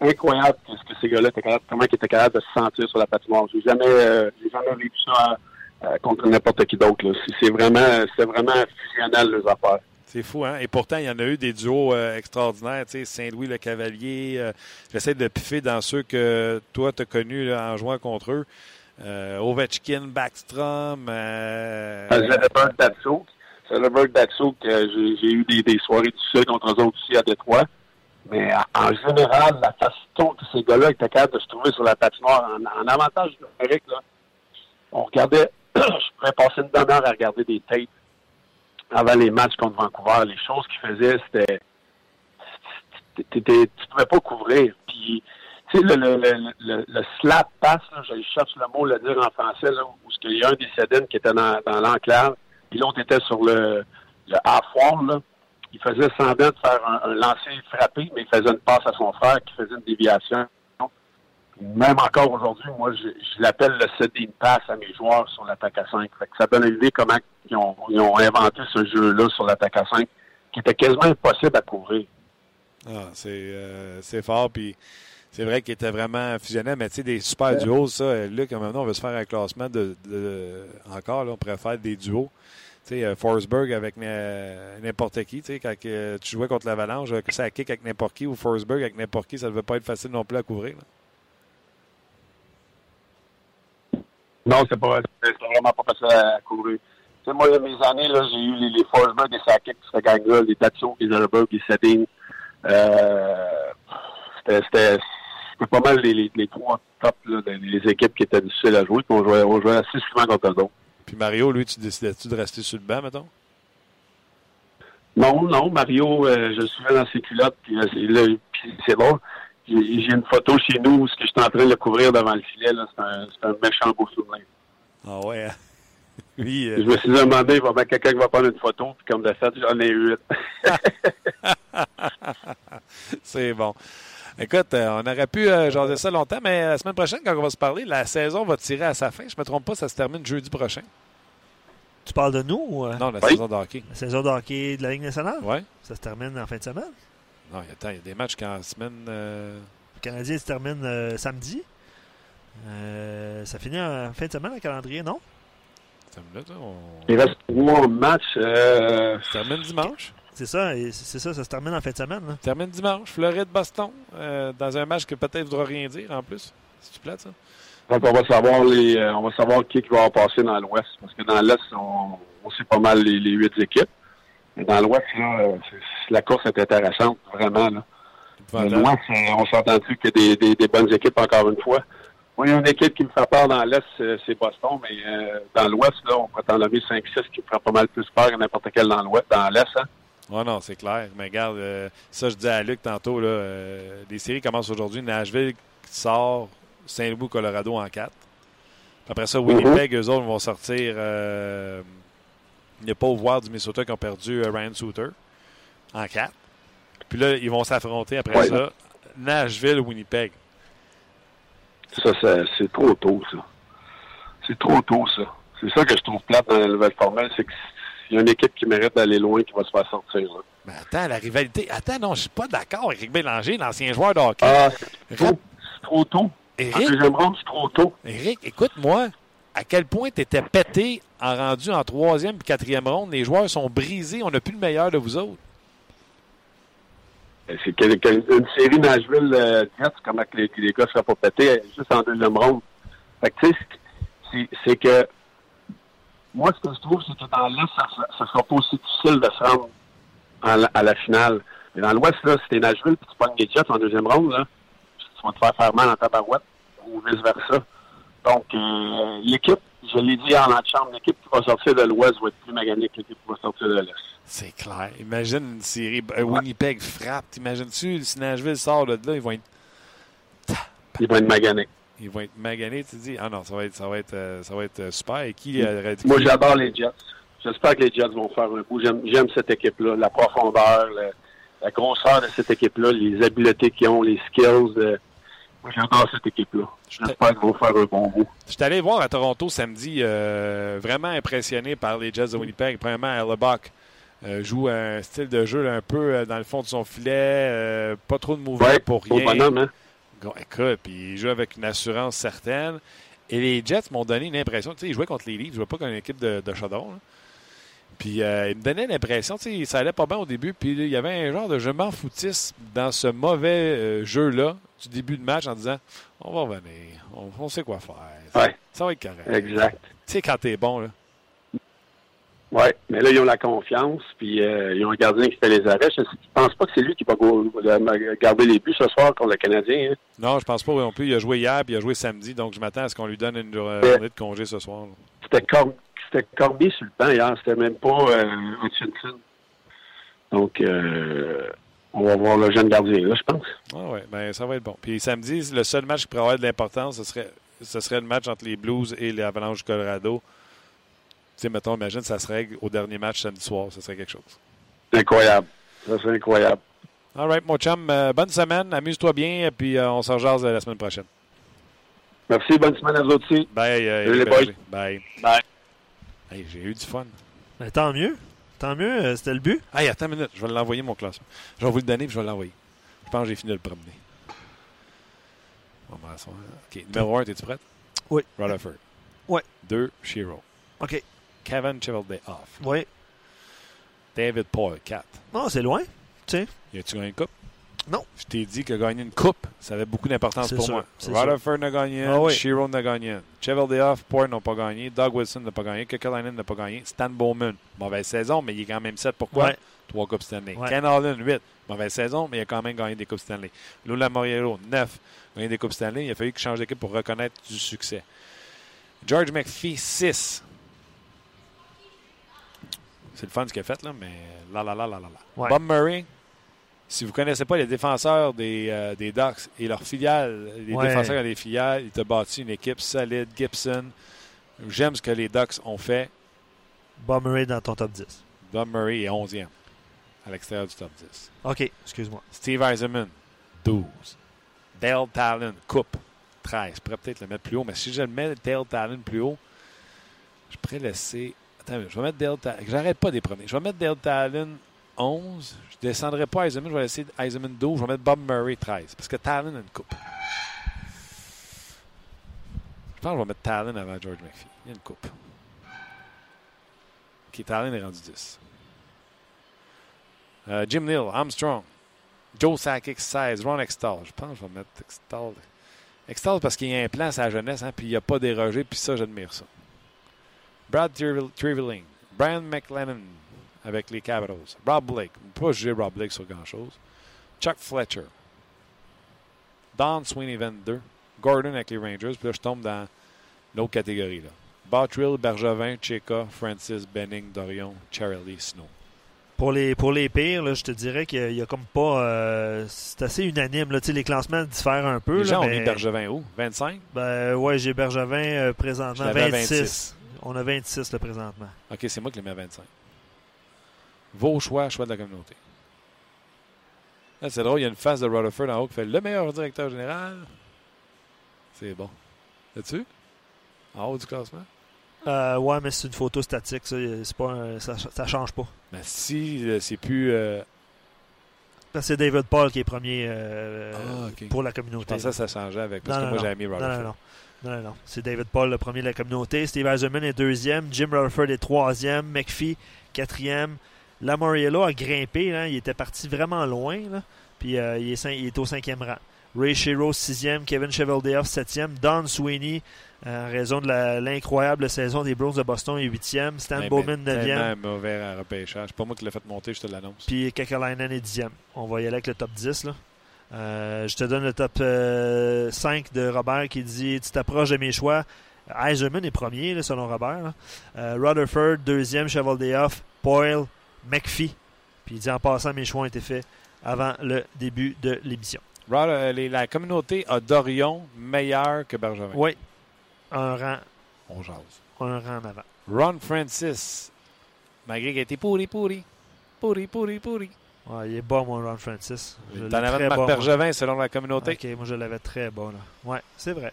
C'est incroyable ce que ces gars-là étaient capables, comment ils étaient capables de se sentir sur la patinoire. J'ai jamais, euh, j'ai jamais vécu ça euh, contre n'importe qui d'autre. C'est- vraiment, c'est vraiment fusionnel, les affaires. C'est fou, hein? Et pourtant, il y en a eu des duos euh, extraordinaires. Tu sais, Saint-Louis le Cavalier. euh, J'essaie de piffer dans ceux que toi, tu as connus là, en jouant contre eux. Ovechkin, Backstrom. euh, Zelleberg Datsouk. Zelleberg Datsouk, j'ai eu des, des soirées du seul contre eux autres aussi à Détroit. Mais en, général, la façon que ces gars-là étaient capables de se trouver sur la patinoire, en, en avantage numérique, on regardait, je pourrais passer une demi-heure à regarder des tapes avant les matchs contre Vancouver. Les choses qu'ils faisaient, c'était. Tu pouvais pas couvrir. Puis, tu sais, le, slap pass, je cherche le mot le dire en français, là, où il y a un des Sedin qui était dans, dans l'enclave, puis l'autre était sur le, le half-wall, là. Il faisait semblant de faire un, un lancer frappé, mais il faisait une passe à son frère qui faisait une déviation. Même encore aujourd'hui, moi, je, je l'appelle le Sedin pass à mes joueurs sur l'attaque à 5. Fait que ça donne une idée comment ils ont, ils ont inventé ce jeu-là sur l'attaque à 5, qui était quasiment impossible à couvrir. Ah, c'est euh, c'est fort. Puis c'est vrai qu'il était vraiment fusionnel. Mais tu sais, des super duos, ça, Luc, maintenant, on veut se faire un classement de, de- encore, là, on pourrait faire des duos. Sais, euh, Forsberg avec euh, n'importe qui. Tu sais, quand tu jouais contre l'Avalanche, euh, que ça kick avec n'importe qui ou Forsberg avec n'importe qui, ça ne devait pas être facile non plus à couvrir. Non, c'est pas vraiment pas facile à couvrir. Moi, mes années, là, j'ai eu les, les Forsberg, les Sakic, cette gang-là, les Tatso, les Zellberg, les Sedin. Euh, c'était, pas mal les, trois top, là, des- les équipes qui étaient difficiles à jouer, on jouait, on jouait assez souvent contre eux autres. Puis Mario, lui, tu décidais-tu de rester sur le banc, mettons? Non, non, Mario, euh, je le suivais dans ses culottes, puis, euh, c'est- là, puis c'est bon. J'ai, j'ai une photo chez nous où ce que je suis en train de le couvrir devant le filet, là, c'est un, c'est un méchant beau souvenir. Ah ouais. hein? Lui, euh, Je me suis demandé, il va bien quelqu'un qui va prendre une photo, puis comme de fait, j'en ai eu une. c'est bon. Écoute, euh, on aurait pu euh, jaser ça longtemps, mais la semaine prochaine, quand on va se parler, la saison va tirer à sa fin. Je me trompe pas, ça se termine jeudi prochain. Tu parles de nous ou euh, Non, la Oui. saison de hockey. la saison de hockey de la Ligue nationale? Ouais. Ça se termine en fin de semaine? Non, il y a- attends, il y a des matchs qu'en semaine. euh, Le Canadien se termine euh, samedi. Euh, ça finit en fin de semaine, le calendrier, non? minute, là, on... Il reste trois matchs. Euh, Ça termine dimanche? C'est ça, et c'est ça, ça se termine en fin de semaine. là. Ça termine dimanche. Floride-Boston. euh, dans un match que peut-être ne voudra rien dire en plus. Si tu plates, ça. donc on va savoir les, euh, on va savoir qui, qui va en passer dans l'Ouest, parce que dans l'Est, on, on sait pas mal les, les huit équipes. Mais dans l'Ouest, euh, la course est intéressante, vraiment. Là. L'Ouest, euh, on s'entend-tu qu'il y a des, des, des bonnes équipes encore une fois. Moi, il y a une équipe qui me fait peur dans l'Est, c'est- c'est Boston, mais euh, dans l'Ouest, là, on pourrait en nommer 5-6 qui me feraient pas mal plus peur que n'importe quel dans l'Ouest, dans l'Est. Hein. Ouais, non, c'est clair. Mais regarde, euh, ça, je dis à Luc tantôt, là, euh, les séries commencent aujourd'hui. Nashville sort Saint-Louis, Colorado en 4. Après ça, Winnipeg, eux autres vont sortir. Euh, il n'y a pas au voir du Minnesota qui ont perdu euh, Ryan Suter en 4. Puis là, ils vont s'affronter après Ouais. ça. Nashville, Winnipeg. Ça, ça c'est trop tôt, ça. C'est trop tôt, ça. C'est ça que je trouve plate dans la nouvelle formule, c'est qu'il y a une équipe qui mérite d'aller loin qui va se faire sortir. Là. Mais attends, la rivalité. Attends, non, je suis pas d'accord Rick Bélanger, l'ancien joueur de hockey. Ah, c'est trop, c'est trop tôt. En Eric, deuxième ronde, c'est trop tôt. Eric, écoute-moi. À quel point tu étais pété en rendu en troisième et quatrième ronde? Les joueurs sont brisés. On n'a plus le meilleur de vous autres. C'est que- que- une série Nashville euh, comment les, que les gars ne seraient pas pétés, juste en deuxième ronde. Fait que, tu sais, c'est- c'est- c'est que moi, ce que je trouve, c'est que dans l'Est, ça, ne sera pas aussi difficile de se rendre à la finale. Mais dans l'Ouest, là, si t'es Nashville puis tu pognes les Jets en deuxième ronde, là, tu vas te faire faire mal en tabarouette ou vice-versa. Donc, euh, l'équipe, je l'ai dit en chambre, l'équipe qui va sortir de l'Ouest va être plus maganique que l'équipe qui va sortir de l'Est. C'est clair. Imagine une série. euh, Winnipeg frappe. T'imagines-tu, si Nashville sort de là, ils vont être, Ils vont être maganiques. Ils vont être maganés. Tu te dis, ah non, ça va être, ça va être, euh, ça va être euh, super. Et qui euh, aurait dit- Moi, j'adore les Jets. J'espère que les Jets vont faire un coup. J'aime, cette équipe-là, la profondeur, la, la grosseur de cette équipe-là, les habiletés qu'ils ont, les skills. euh, Moi, j'adore cette équipe-là. J'espère qu'ils vont faire un bon bout. Je suis allé voir à Toronto samedi, euh, vraiment impressionné par les Jets de Winnipeg. Premièrement, Hellebuck euh, joue un style de jeu là, un peu euh, dans le fond de son filet, euh, pas trop de mouvement Ouais, pour rien. bonhomme, hein? Écoute, puis il joue avec une assurance certaine. Et les Jets m'ont donné une impression, tu sais, ils jouaient contre les Leafs, ils jouaient pas contre une équipe de, de là. Puis euh, ils me donnaient l'impression, tu sais, ça allait pas bien au début, puis il y avait un genre de je m'en foutisse dans ce mauvais euh, jeu-là du début de match en disant on va revenir, on, on sait quoi faire. Ouais. Ça va être correct. Exact. Tu sais, quand t'es bon, là. Oui, mais là, ils ont la confiance, puis euh, ils ont un gardien qui fait les arrêts. Je ne pense pas que c'est lui qui va euh, garder les buts ce soir contre le Canadien. hein. Non, je pense pas non plus. Il a joué hier, puis il a joué samedi, donc je m'attends à ce qu'on lui donne une Ouais. journée de congé ce soir. C'était, Cor- sur le banc hier, c'était même pas euh, Hutchinson. Donc, euh, on va voir le jeune gardien, là, je pense. Ah ouais, ben ça va être bon. Puis samedi, le seul match qui pourrait avoir de l'importance, ce serait, ce serait le match entre les Blues et les Avalanches du Colorado. Tu sais, mettons, imagine, ça se règle au dernier match samedi soir. Ce serait quelque chose. Incroyable. Ça, c'est incroyable. All right, mon chum. euh, bonne semaine. Amuse-toi bien. Puis euh, on se rejase euh, la semaine prochaine. Merci, bonne semaine à vous autres aussi. Bye, euh, Salut, Eric les boys. Berger. Bye. Bye. Hey, J'ai eu du fun. Ben, tant mieux. Tant mieux, euh, c'était le but. Hey, attends une minute. Je vais l'envoyer, mon classement. Je vais vous le donner puis je vais l'envoyer. Je pense que j'ai fini de le promener. On va. OK. Numéro 1, es-tu prête? Oui. Rutherford. Ouais. 2, Shiro. OK. Kevin Chevelday off. Oui. David Paul, 4. Non, c'est loin. Tu sais. Y a-tu gagné une coupe? Non. Je t'ai dit que gagner une coupe, ça avait beaucoup d'importance pour sûr, moi. Rutherford n'a gagné Ah oui. Shiro n'a gagné. Chevelday off, Poir n'ont pas gagné, Doug Wilson n'a pas gagné, Kekalainen n'a pas gagné, Stan Bowman, mauvaise saison, mais il est quand même 7. Pourquoi? Ouais. Trois Coupes Stanley. Ouais. Ken Holland, 8. Mauvaise saison, mais il a quand même gagné des Coupes Stanley. Lula Moriello, 9. Gagné des Coupes Stanley. Il a fallu qu'il change d'équipe pour reconnaître du succès. George McPhee, 6. C'est le fun ce qu'il a fait, là, mais là, là, là, là, là. Ouais. Bob Murray, si vous ne connaissez pas les défenseurs des, euh, des Ducks et leurs filiales, les Ouais. défenseurs des filiales, il t'a bâti une équipe solide. Gibson, j'aime ce que les Ducks ont fait. Bob Murray dans ton top 10. Bob Murray est 11e à l'extérieur du top 10. OK, excuse-moi. Steve Eisenman, 12. Dale Talon, coupe, 13. Je pourrais peut-être le mettre plus haut, mais si je le mets Dale Talon plus haut, je pourrais laisser. Je vais mettre Dale Talon. J'arrête pas des premiers. Je vais mettre Dale Talon 11. Je descendrai pas Eisenman. Je vais laisser Eisenman 12. Je vais mettre Bob Murray 13. Parce que Talon a une coupe. Je pense que je vais mettre Talon avant George McPhee. Il y a une coupe. OK, Talon est rendu 10. Euh, Jim Neal, Armstrong. Joe Sakic, 16. Ron Extall. Je pense que je vais mettre Extall. Extall parce qu'il y a un plan à sa jeunesse, hein, puis il n'a pas dérogé, puis ça, j'admire ça. Brad Triveling. Brian McLennan avec les Capitals. Rob Blake. On peut pas juger Rob Blake sur grand-chose. Chuck Fletcher. Don Sweeney 22. Gordon avec les Rangers. Puis là, je tombe dans l'autre catégorie. là. Bottrill, Bergevin, Cheka, Francis, Benning, Dorion, Charlie, Snow. Pour les, pour les pires, là, je te dirais qu'il y a comme pas. euh, c'est assez unanime. Là. Les classements diffèrent un peu. Là, gens ont mais- Bergevin où? 25? Ben, ouais, j'ai Bergevin euh, présentement Je l'avais à 26. 26. On a 26 là, présentement. OK, c'est moi qui les mets à 25. Vos choix, choix de la communauté. Là, c'est drôle, il y a une face de Rutherford en haut qui fait le meilleur directeur général. C'est bon. Là-dessus? En haut du classement? Euh, ouais, mais c'est une photo statique. Ça, pas un- ça, ça change pas. Mais si euh, c'est plus. euh, c'est David Paul qui est premier euh, Ah, pour la je communauté. pensais que ça changeait avec. Parce Non, que non, moi, j'avais mis Rutherford. non, non. Non, non, non. C'est David Paul, le premier de la communauté. Steve Eiserman est deuxième. Jim Rutherford est troisième. McPhee, quatrième. Lamoriello a grimpé. là. Il était parti vraiment loin. là. Puis euh, il, est cin- il est au cinquième rang. Ray Shiro, sixième. Kevin Cheveldayoff, septième. Don Sweeney, euh, en raison de la- l'incroyable saison des Browns de Boston, est huitième. Stan Bowman, neuvième. mauvais à repêchage. C'est pas moi qui l'ai fait monter, je te l'annonce. Puis Kekalainen est dixième. On va y aller avec le top 10. Là. Euh, je te donne le top euh, 5 de Robert qui dit Tu t'approches de mes choix. Eiserman est premier, là, selon Robert. là. Euh, Rutherford, deuxième, Chevaldeoff, Boyle, McPhee. Puis il dit En passant, mes choix ont été faits avant le début de l'émission. Euh, la communauté a Dorion meilleur que Bergevin. Oui, un rang, On jase. un rang en avant. Ron Francis, malgré qu'il a été pourri, pourri. Pourri, pourri, pourri. Ouais, il est bon, mon Ron Francis. T'en avais très de Marc moi. Bergevin selon la communauté. Ok, moi je l'avais très bas. Là. Ouais, c'est vrai.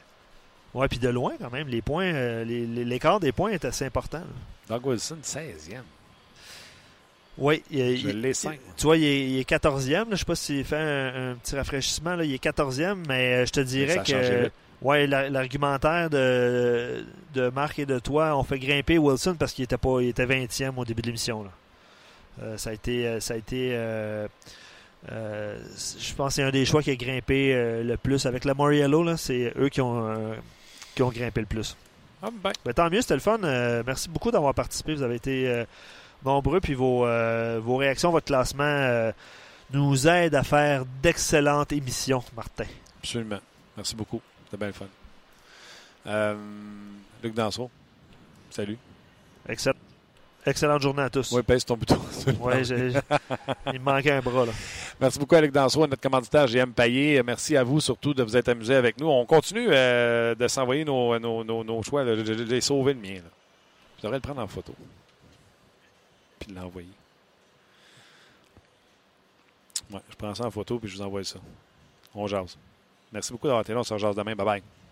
Ouais, puis de loin quand même, les points, euh, l'écart des points est assez important. là. Doug Wilson, 16e. Oui, il, Je il- 5. tu vois, il est, il est 14e. là. Je sais pas s'il fait un, un petit rafraîchissement. Là. Il est 14e, mais euh, je te dirais Ça que ouais, la- l'argumentaire de, de Marc et de toi ont fait grimper Wilson parce qu'il était pas il était 20e au début de l'émission. Euh, ça a été, euh, ça a été euh, euh, je pense que c'est un des choix qui a grimpé euh, le plus avec la Moriello. C'est eux qui ont, euh, qui ont grimpé le plus. Ah, ben. Ben, tant mieux, c'était le fun. Euh, merci beaucoup d'avoir participé. Vous avez été euh, nombreux. Puis vos, euh, vos réactions, votre classement euh, nous aide à faire d'excellentes émissions, Martin. Absolument. Merci beaucoup. C'était bien le fun. Euh, Luc Danseau, salut. Excellent. Excellente journée à tous. Oui, pèse ton bouton. J'ai- il me manquait un bras. Là. Merci beaucoup, Luc Danseau, à notre commanditaire JM Payet. Merci à vous surtout de vous être amusés avec nous. On continue euh, de s'envoyer nos, nos, nos, nos choix. J'ai sauvé le mien. Là. Je devrais le prendre en photo. Puis l'envoyer. Ouais, je prends ça en photo puis je vous envoie ça. On jase. Merci beaucoup d'avoir été là. On se demain. Bye bye.